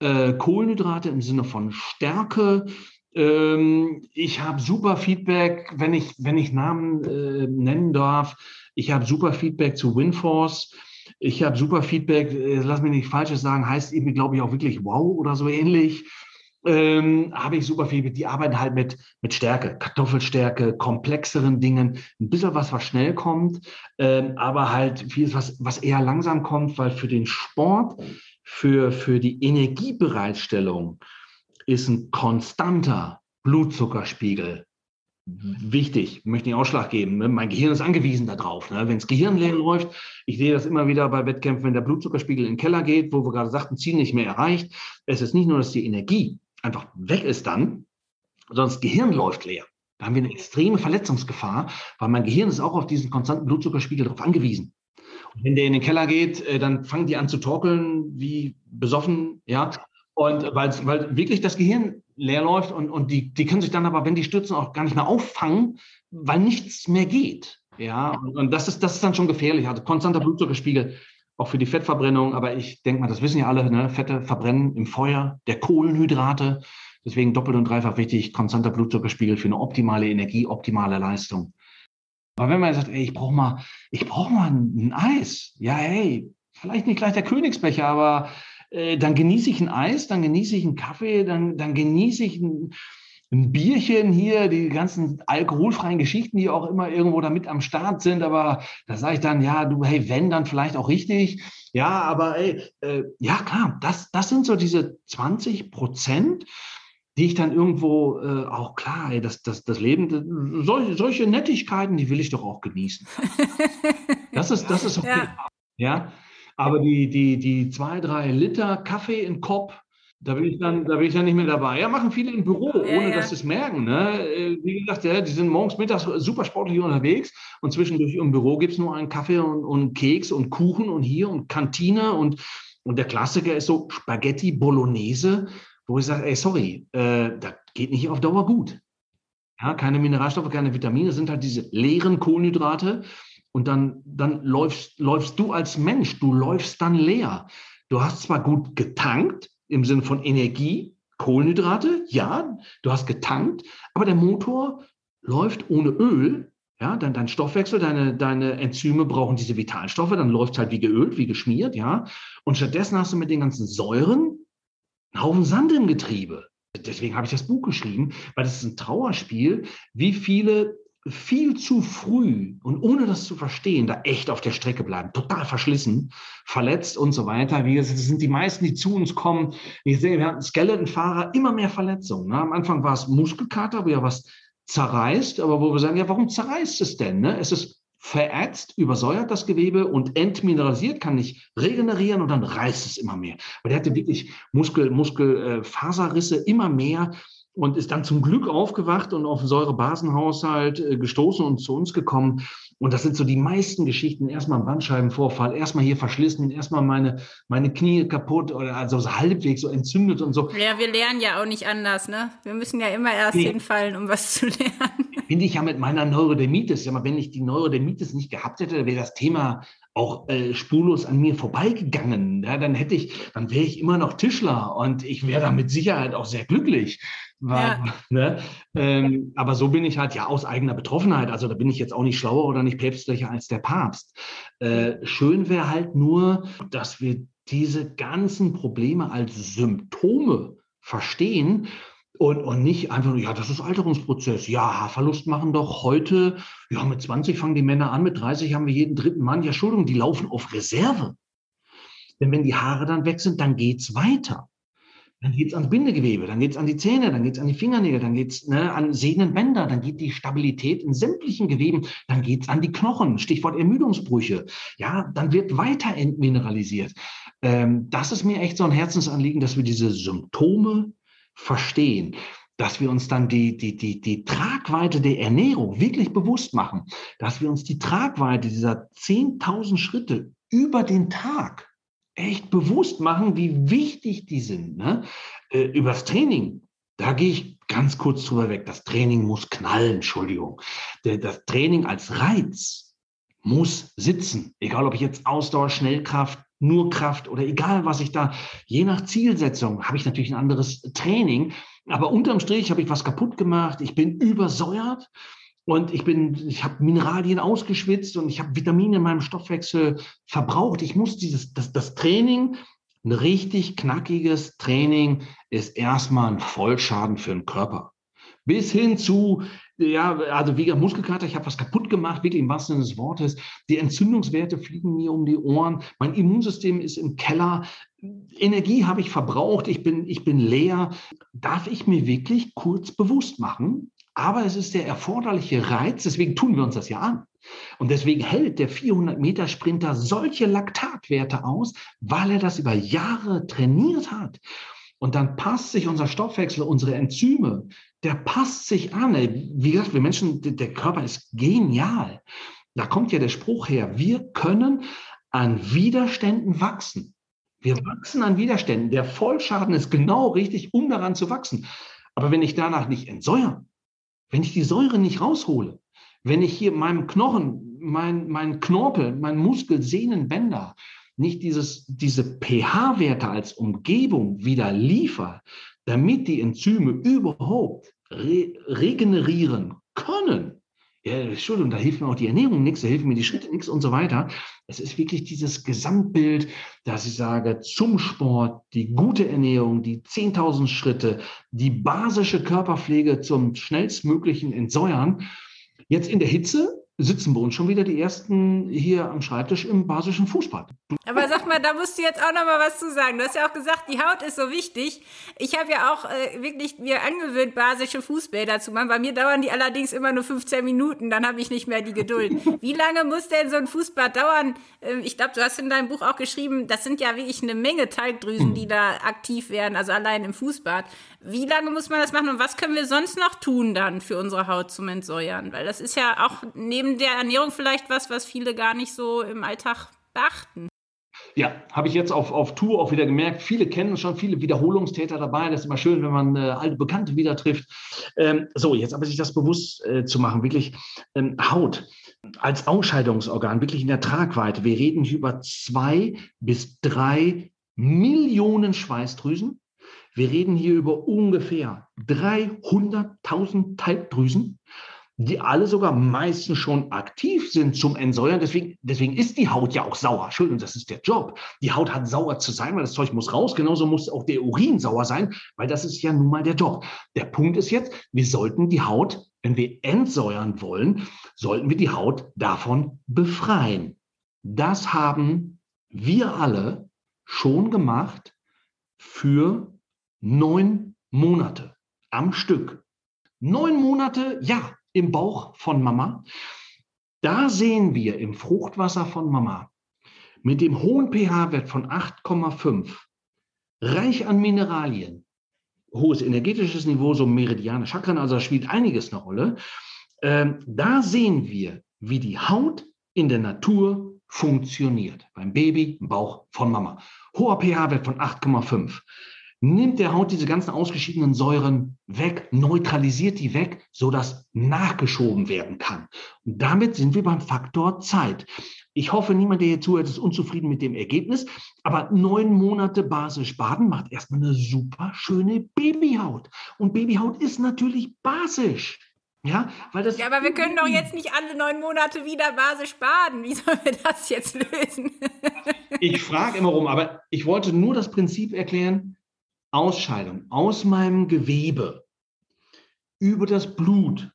C: äh, Kohlenhydrate im Sinne von Stärke. Ähm, ich habe super Feedback, wenn ich, wenn ich Namen äh, nennen darf. Ich habe super Feedback zu Winforce. Ich habe super Feedback, äh, lass mich nicht Falsches sagen, heißt eben, glaube ich, auch wirklich wow oder so ähnlich ähm, habe ich super viel. Die arbeiten halt mit, mit Stärke, Kartoffelstärke, komplexeren Dingen, ein bisschen was, was schnell kommt, ähm, aber halt vieles, was, was eher langsam kommt, weil für den Sport, für, für die Energiebereitstellung ist ein konstanter Blutzuckerspiegel wichtig, möchte ich Ausschlag geben. Ne? Mein Gehirn ist angewiesen darauf. Ne? Wenn das Gehirn leer läuft, ich sehe das immer wieder bei Wettkämpfen, wenn der Blutzuckerspiegel in den Keller geht, wo wir gerade sagten, Ziel nicht mehr erreicht. Es ist nicht nur, dass die Energie einfach weg ist dann, das Gehirn läuft leer. Da haben wir eine extreme Verletzungsgefahr, weil mein Gehirn ist auch auf diesen konstanten Blutzuckerspiegel darauf angewiesen. Und wenn der in den Keller geht, äh, dann fangen die an zu torkeln, wie besoffen, ja. Und weil, weil wirklich das Gehirn leer läuft und, und die, die können sich dann aber, wenn die stürzen, auch gar nicht mehr auffangen, weil nichts mehr geht. Ja, und, und das ist, das ist dann schon gefährlich. Also konstanter Blutzuckerspiegel auch für die Fettverbrennung. Aber ich denke mal, das wissen ja alle, ne? Fette verbrennen im Feuer der Kohlenhydrate. Deswegen doppelt und dreifach wichtig, konstanter Blutzuckerspiegel für eine optimale Energie, optimale Leistung. Aber wenn man sagt, ey, ich brauche mal, ich brauche mal ein, Eis. Ja, hey, vielleicht nicht gleich der Königsbecher, aber äh, dann genieße ich ein Eis, dann genieße ich einen Kaffee, dann, dann genieße ich ein, ein Bierchen hier, die ganzen alkoholfreien Geschichten, die auch immer irgendwo da mit am Start sind. Aber da sage ich dann, ja, du, hey, wenn, dann vielleicht auch richtig. Ja, aber ey, äh, ja klar, das, das sind so diese 20 Prozent, die ich dann irgendwo äh, auch klar, ey, das, das, das Leben, solche, solche Nettigkeiten, die will ich doch auch genießen. Das ist, das ist okay. Ja. ja. Aber die, die, die zwei, drei Liter Kaffee in Kopf, da bin ich dann, da bin ich dann nicht mehr dabei. Ja, machen viele im Büro, ohne ja, dass sie es merken. Ne? Äh, wie gesagt, ja, die sind morgens, mittags super sportlich unterwegs und zwischendurch im Büro gibt es nur einen Kaffee und, und Keks und Kuchen und hier und Kantine und, und der Klassiker ist so Spaghetti Bolognese, wo ich sage, ey, sorry, äh, das geht nicht auf Dauer gut. Ja, keine Mineralstoffe, keine Vitamine, sind halt diese leeren Kohlenhydrate. Und dann, dann läufst, läufst du als Mensch, du läufst dann leer. Du hast zwar gut getankt, im Sinne von Energie, Kohlenhydrate, ja, du hast getankt, aber der Motor läuft ohne Öl. Ja, dein, dein Stoffwechsel, deine, deine Enzyme brauchen diese Vitalstoffe, dann läuft es halt wie geölt, wie geschmiert, ja. Und stattdessen hast du mit den ganzen Säuren einen Haufen Sand im Getriebe. Deswegen habe ich das Buch geschrieben, weil das ist ein Trauerspiel, wie viele viel zu früh und ohne das zu verstehen, da echt auf der Strecke bleiben, total verschlissen, verletzt und so weiter. Wie gesagt, das sind die meisten, die zu uns kommen. Ich sehe, wir hatten Skeletonfahrer, immer mehr Verletzungen. Ne? Am Anfang war es Muskelkater, wo ja was zerreißt, aber wo wir sagen, ja, warum zerreißt es denn? Ne? Es ist verätzt, übersäuert das Gewebe und entmineralisiert, kann nicht regenerieren und dann reißt es immer mehr. Aber der hatte wirklich Muskel, Muskelfaserrisse immer mehr und ist dann zum Glück aufgewacht und auf den Säurebasenhaushalt äh, gestoßen und zu uns gekommen. Und das sind so die meisten Geschichten. Erstmal ein Bandscheibenvorfall, erstmal hier verschlissen, erstmal meine, meine Knie kaputt oder also so halbwegs so entzündet und so.
B: Ja, wir lernen ja auch nicht anders, ne? Wir müssen ja immer erst nee. hinfallen, um was zu lernen.
C: Finde ich ja mit meiner Neurodermitis. Ja, wenn ich die Neurodermitis nicht gehabt hätte, wäre das Thema auch äh, spurlos an mir vorbeigegangen. Ja, dann hätte ich, dann wäre ich immer noch Tischler und ich wäre da mit Sicherheit auch sehr glücklich. Weil, ja. ne? ähm, aber so bin ich halt ja aus eigener Betroffenheit. Also da bin ich jetzt auch nicht schlauer oder nicht päpstlicher als der Papst. Äh, schön wäre halt nur, dass wir diese ganzen Probleme als Symptome verstehen und, und nicht einfach ja, das ist Alterungsprozess. Ja, Haarverlust machen doch heute, ja, mit 20 fangen die Männer an, mit 30 haben wir jeden dritten Mann. Ja, Entschuldigung, die laufen auf Reserve. Denn wenn die Haare dann weg sind, dann geht's weiter. Dann geht's ans Bindegewebe, dann geht's an die Zähne, dann geht's an die Fingernägel, dann geht's ne, an Sehnenbänder, dann geht die Stabilität in sämtlichen Geweben, dann geht's an die Knochen, Stichwort Ermüdungsbrüche. Ja, dann wird weiter entmineralisiert. Ähm, das ist mir echt so ein Herzensanliegen, dass wir diese Symptome verstehen, dass wir uns dann die, die, die, die Tragweite der Ernährung wirklich bewusst machen, dass wir uns die Tragweite dieser 10.000 Schritte über den Tag echt bewusst machen, wie wichtig die sind. Ne? Äh, übers Training, da gehe ich ganz kurz drüber weg. Das Training muss knallen, Entschuldigung. Das Training als Reiz muss sitzen. Egal, ob ich jetzt Ausdauer, Schnellkraft, nur Kraft oder egal was ich da, je nach Zielsetzung habe ich natürlich ein anderes Training. Aber unterm Strich habe ich was kaputt gemacht. Ich bin übersäuert und ich bin, ich habe Mineralien ausgeschwitzt und ich habe Vitamine in meinem Stoffwechsel verbraucht. Ich muss dieses, das, das Training, ein richtig knackiges Training ist erstmal ein Vollschaden für den Körper. Bis hin zu, ja, also wie Muskelkater, ich habe was kaputt gemacht, wirklich im wahrsten Sinne des Wortes. Die Entzündungswerte fliegen mir um die Ohren. Mein Immunsystem ist im Keller. Energie habe ich verbraucht. Ich bin, ich bin leer. Darf ich mir wirklich kurz bewusst machen? Aber es ist der erforderliche Reiz. Deswegen tun wir uns das ja an. Und deswegen hält der 400-Meter-Sprinter solche Laktatwerte aus, weil er das über Jahre trainiert hat. Und dann passt sich unser Stoffwechsel, unsere Enzyme, der passt sich an. Wie gesagt, wir Menschen, der Körper ist genial. Da kommt ja der Spruch her, wir können an Widerständen wachsen. Wir wachsen an Widerständen. Der Vollschaden ist genau richtig, um daran zu wachsen. Aber wenn ich danach nicht entsäuere, wenn ich die Säure nicht raushole, wenn ich hier meinem Knochen, mein, mein Knorpel, mein Muskel, Sehnen, Bänder nicht dieses, diese pH-Werte als Umgebung wieder liefert, damit die Enzyme überhaupt re regenerieren können, ja, Entschuldigung, da hilft mir auch die Ernährung nichts, da helfen mir die Schritte nichts und so weiter. Es ist wirklich dieses Gesamtbild, dass ich sage, zum Sport, die gute Ernährung, die 10.000 Schritte, die basische Körperpflege zum schnellstmöglichen Entsäuern. Jetzt in der Hitze sitzen bei uns schon wieder die ersten hier am Schreibtisch im basischen Fußball.
B: Aber sag mal, da musst du jetzt auch noch mal was zu sagen. Du hast ja auch gesagt, die Haut ist so wichtig. Ich habe ja auch äh, wirklich mir angewöhnt, basische Fußbäder zu machen. Bei mir dauern die allerdings immer nur 15 Minuten, dann habe ich nicht mehr die Geduld. Wie lange muss denn so ein Fußbad dauern? Äh, ich glaube, du hast in deinem Buch auch geschrieben, das sind ja wirklich eine Menge Talgdrüsen, die da aktiv werden, also allein im Fußbad. Wie lange muss man das machen und was können wir sonst noch tun dann für unsere Haut zum Entsäuern? Weil das ist ja auch neben der Ernährung vielleicht was, was viele gar nicht so im Alltag beachten.
C: Ja, habe ich jetzt auf, auf Tour auch wieder gemerkt. Viele kennen schon, viele Wiederholungstäter dabei. Das ist immer schön, wenn man äh, alte Bekannte wieder trifft. Ähm, so, jetzt aber sich das bewusst äh, zu machen, wirklich ähm, Haut als Ausscheidungsorgan, wirklich in der Tragweite. Wir reden hier über zwei bis drei Millionen Schweißdrüsen. Wir reden hier über ungefähr 300.000 Talgdrüsen die alle sogar meistens schon aktiv sind zum Entsäuern. Deswegen, deswegen ist die Haut ja auch sauer. Entschuldigung, das ist der Job. Die Haut hat sauer zu sein, weil das Zeug muss raus. Genauso muss auch der Urin sauer sein, weil das ist ja nun mal der Job. Der Punkt ist jetzt, wir sollten die Haut, wenn wir entsäuern wollen, sollten wir die Haut davon befreien. Das haben wir alle schon gemacht für neun Monate am Stück. Neun Monate, ja, im Bauch von Mama. Da sehen wir im Fruchtwasser von Mama mit dem hohen pH-Wert von 8,5, reich an Mineralien, hohes energetisches Niveau, so Meridiane, Chakren, also da spielt einiges eine Rolle. Ähm, da sehen wir, wie die Haut in der Natur funktioniert. Beim Baby im Bauch von Mama. Hoher pH-Wert von 8,5 nimmt der Haut diese ganzen ausgeschiedenen Säuren weg, neutralisiert die weg, so dass nachgeschoben werden kann. Und damit sind wir beim Faktor Zeit. Ich hoffe, niemand, der hier zuhört, ist unzufrieden mit dem Ergebnis. Aber neun Monate basisch baden macht erstmal eine super schöne Babyhaut. Und Babyhaut ist natürlich basisch. Ja,
B: weil das. Ja, aber wir können doch jetzt nicht alle neun Monate wieder basisch baden. Wie sollen wir das jetzt lösen?
C: ich frage immer rum, aber ich wollte nur das Prinzip erklären, Ausscheidung aus meinem Gewebe über das Blut,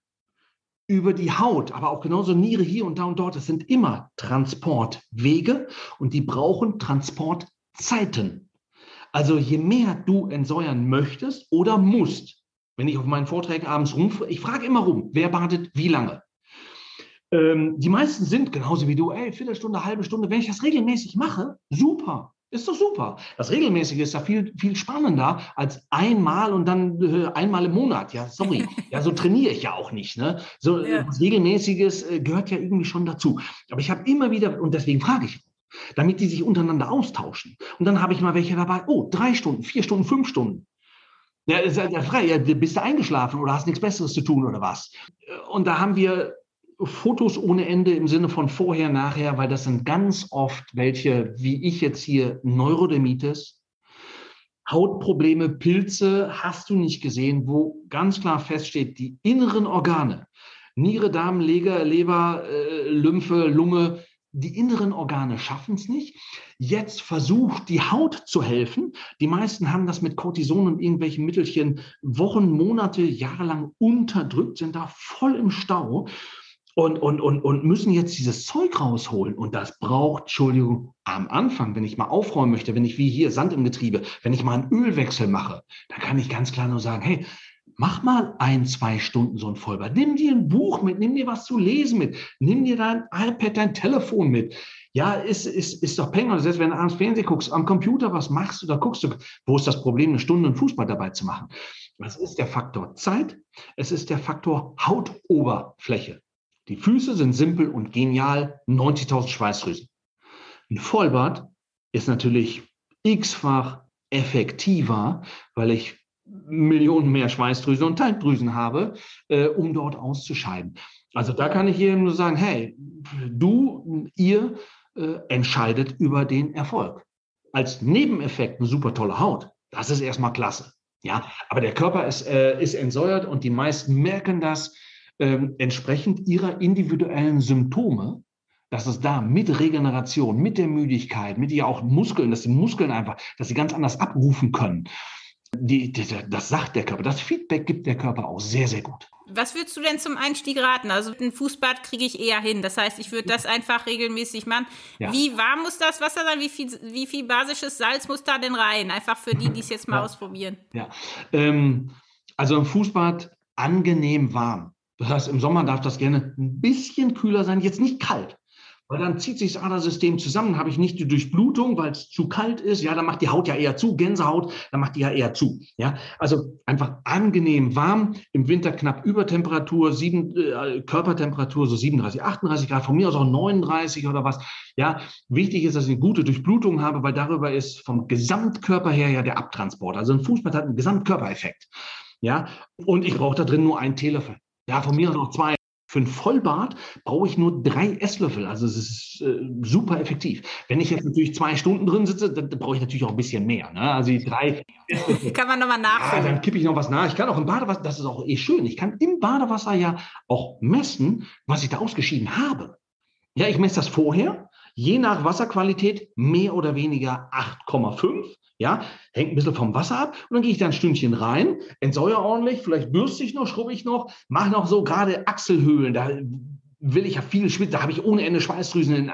C: über die Haut, aber auch genauso Niere hier und da und dort. Es sind immer Transportwege und die brauchen Transportzeiten. Also je mehr du entsäuern möchtest oder musst, wenn ich auf meinen Vorträgen abends rum, ich frage immer rum, wer badet wie lange? Ähm, die meisten sind genauso wie du, ey, Viertelstunde, halbe Stunde. Wenn ich das regelmäßig mache, super. Ist doch super. Das Regelmäßige ist ja viel, viel spannender als einmal und dann äh, einmal im Monat. Ja, sorry. Ja, so trainiere ich ja auch nicht. Ne? So ja. was Regelmäßiges äh, gehört ja irgendwie schon dazu. Aber ich habe immer wieder, und deswegen frage ich, damit die sich untereinander austauschen. Und dann habe ich mal welche dabei, oh, drei Stunden, vier Stunden, fünf Stunden. Ja, ist ja frei. Ja, bist du eingeschlafen oder hast nichts Besseres zu tun oder was? Und da haben wir Fotos ohne Ende im Sinne von vorher, nachher, weil das sind ganz oft welche, wie ich jetzt hier, Neurodermitis, Hautprobleme, Pilze, hast du nicht gesehen, wo ganz klar feststeht, die inneren Organe, Niere, Darm, Leber, Leber äh, Lymphe, Lunge, die inneren Organe schaffen es nicht. Jetzt versucht die Haut zu helfen. Die meisten haben das mit Cortison und irgendwelchen Mittelchen Wochen, Monate, jahrelang unterdrückt, sind da voll im Stau und, und, und, und müssen jetzt dieses Zeug rausholen. Und das braucht, Entschuldigung, am Anfang, wenn ich mal aufräumen möchte, wenn ich wie hier Sand im Getriebe, wenn ich mal einen Ölwechsel mache, dann kann ich ganz klar nur sagen, hey, mach mal ein, zwei Stunden so ein Vollbad. Nimm dir ein Buch mit, nimm dir was zu lesen mit, nimm dir dein iPad, dein Telefon mit. Ja, ist, ist, ist doch Peng. Selbst wenn du abends Fernsehen guckst, am Computer was machst du, da guckst du, wo ist das Problem, eine Stunde einen Fußball dabei zu machen? Das ist der Faktor Zeit, es ist der Faktor Hautoberfläche. Die Füße sind simpel und genial, 90.000 Schweißdrüsen. Ein Vollbad ist natürlich x-fach effektiver, weil ich Millionen mehr Schweißdrüsen und Talgdrüsen habe, äh, um dort auszuscheiden. Also da kann ich jedem nur sagen, hey, du, ihr äh, entscheidet über den Erfolg. Als Nebeneffekt eine super tolle Haut. Das ist erstmal klasse. Ja, aber der Körper ist, äh, ist entsäuert und die meisten merken das ähm, entsprechend ihrer individuellen Symptome, dass es da mit Regeneration, mit der Müdigkeit, mit ja auch Muskeln, dass die Muskeln einfach, dass sie ganz anders abrufen können. Die, die, das sagt der Körper, das Feedback gibt der Körper auch sehr, sehr gut.
B: Was würdest du denn zum Einstieg raten? Also ein Fußbad kriege ich eher hin. Das heißt, ich würde das einfach regelmäßig machen. Ja. Wie warm muss das Wasser sein? Wie viel, wie viel basisches Salz muss da denn rein? Einfach für die, die es jetzt mal ja. ausprobieren.
C: Ja, ähm, also ein Fußbad angenehm warm. Das heißt, im Sommer darf das gerne ein bisschen kühler sein, jetzt nicht kalt. Weil dann zieht sich das Adersystem zusammen, habe ich nicht die Durchblutung, weil es zu kalt ist. Ja, dann macht die Haut ja eher zu, Gänsehaut, dann macht die ja eher zu. Ja, also einfach angenehm warm, im Winter knapp Übertemperatur, sieben, äh, Körpertemperatur so 37, 38 Grad, von mir aus auch 39 oder was. Ja, wichtig ist, dass ich eine gute Durchblutung habe, weil darüber ist vom Gesamtkörper her ja der Abtransport. Also ein Fußball hat einen Gesamtkörpereffekt. Ja, und ich brauche da drin nur einen Teelöffel. Ja, von mir aus auch zwei. Für ein Vollbad brauche ich nur drei Esslöffel. Also es ist äh, super effektiv. Wenn ich jetzt natürlich zwei Stunden drin sitze, dann, dann brauche ich natürlich auch ein bisschen mehr. Ne? Also die drei.
B: kann man nochmal nachfüllen.
C: Ja, dann kippe ich noch was nach. Ich kann auch im Badewasser, das ist auch eh schön. Ich kann im Badewasser ja auch messen, was ich da ausgeschieden habe. Ja, ich messe das vorher. Je nach Wasserqualität mehr oder weniger 8,5. Ja, hängt ein bisschen vom Wasser ab. Und dann gehe ich da ein Stündchen rein, entsäuere ordentlich, vielleicht bürste ich noch, schrubbe ich noch, mache noch so gerade Achselhöhlen. Da will ich ja viel schwitzen, da habe ich ohne Ende Schweißdrüsen in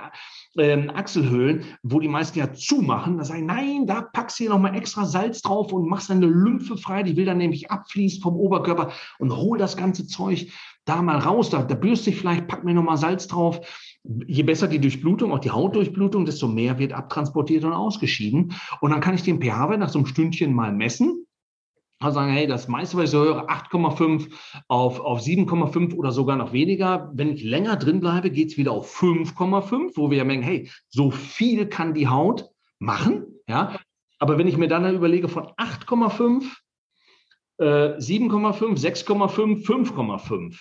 C: ähm, Achselhöhlen, wo die meisten ja zumachen. Da sagen, nein, da packst du hier nochmal extra Salz drauf und machst deine Lymphe frei. Die will dann nämlich abfließen vom Oberkörper und hol das ganze Zeug da mal raus. Da, da bürste ich vielleicht, pack mir nochmal Salz drauf je besser die Durchblutung, auch die Hautdurchblutung, desto mehr wird abtransportiert und ausgeschieden. Und dann kann ich den pH-Wert nach so einem Stündchen mal messen. Also sagen, hey, das meiste, was ich so höre, 8,5 auf, auf 7,5 oder sogar noch weniger. Wenn ich länger drin bleibe, geht es wieder auf 5,5, wo wir ja merken, hey, so viel kann die Haut machen. Ja? Aber wenn ich mir dann überlege von 8,5 7,5, 6,5, 5,5.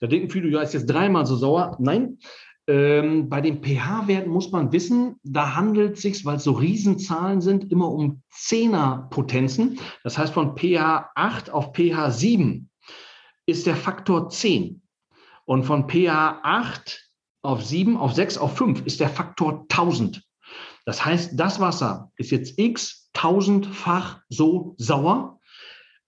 C: Da denken viele, ja, ist jetzt dreimal so sauer. Nein, ähm, bei den pH-Werten muss man wissen, da handelt es sich, weil es so Riesenzahlen sind, immer um Zehner-Potenzen. Das heißt, von pH 8 auf pH 7 ist der Faktor 10. Und von pH 8 auf 7, auf 6, auf 5 ist der Faktor 1000. Das heißt, das Wasser ist jetzt x tausendfach so sauer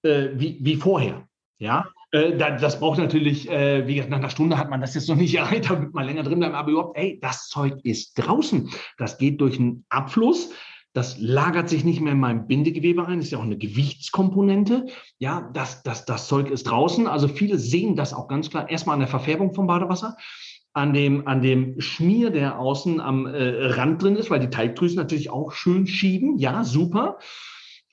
C: äh, wie, wie vorher. Ja, äh, das braucht natürlich, äh, wie gesagt, nach einer Stunde hat man das jetzt noch nicht erreicht, damit man länger drin bleibt. Aber überhaupt, ey, das Zeug ist draußen. Das geht durch einen Abfluss. Das lagert sich nicht mehr in meinem Bindegewebe ein. Ist ja auch eine Gewichtskomponente. Ja, das, das, das Zeug ist draußen. Also viele sehen das auch ganz klar. Erstmal an der Verfärbung vom Badewasser an dem, an dem Schmier, der außen am äh, Rand drin ist, weil die Teigdrüsen natürlich auch schön schieben. Ja, super.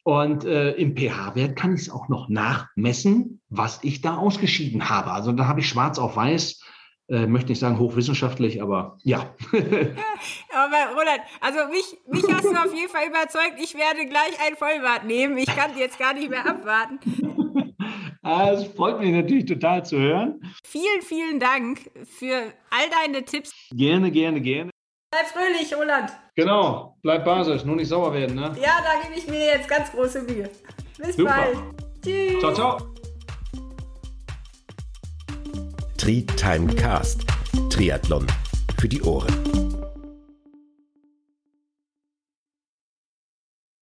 C: Und äh, im pH-Wert kann ich es auch noch nachmessen, was ich da ausgeschieden habe. Also da habe ich schwarz auf weiß, äh, möchte nicht sagen hochwissenschaftlich, aber ja.
B: aber Roland, also mich, mich hast du auf jeden Fall überzeugt. Ich werde gleich ein Vollbad nehmen. Ich kann jetzt gar nicht mehr abwarten.
C: Ah, es freut mich natürlich total zu hören.
B: Vielen, vielen Dank für all deine Tipps.
C: Gerne, gerne, gerne.
B: Bleib fröhlich, Roland.
C: Genau, bleib basisch, nur nicht sauer werden, ne?
B: Ja, da gebe ich mir jetzt ganz große Mühe. Bis Super. bald.
C: Tschüss. Ciao, ciao.
A: Tri Time Cast. Triathlon für die Ohren.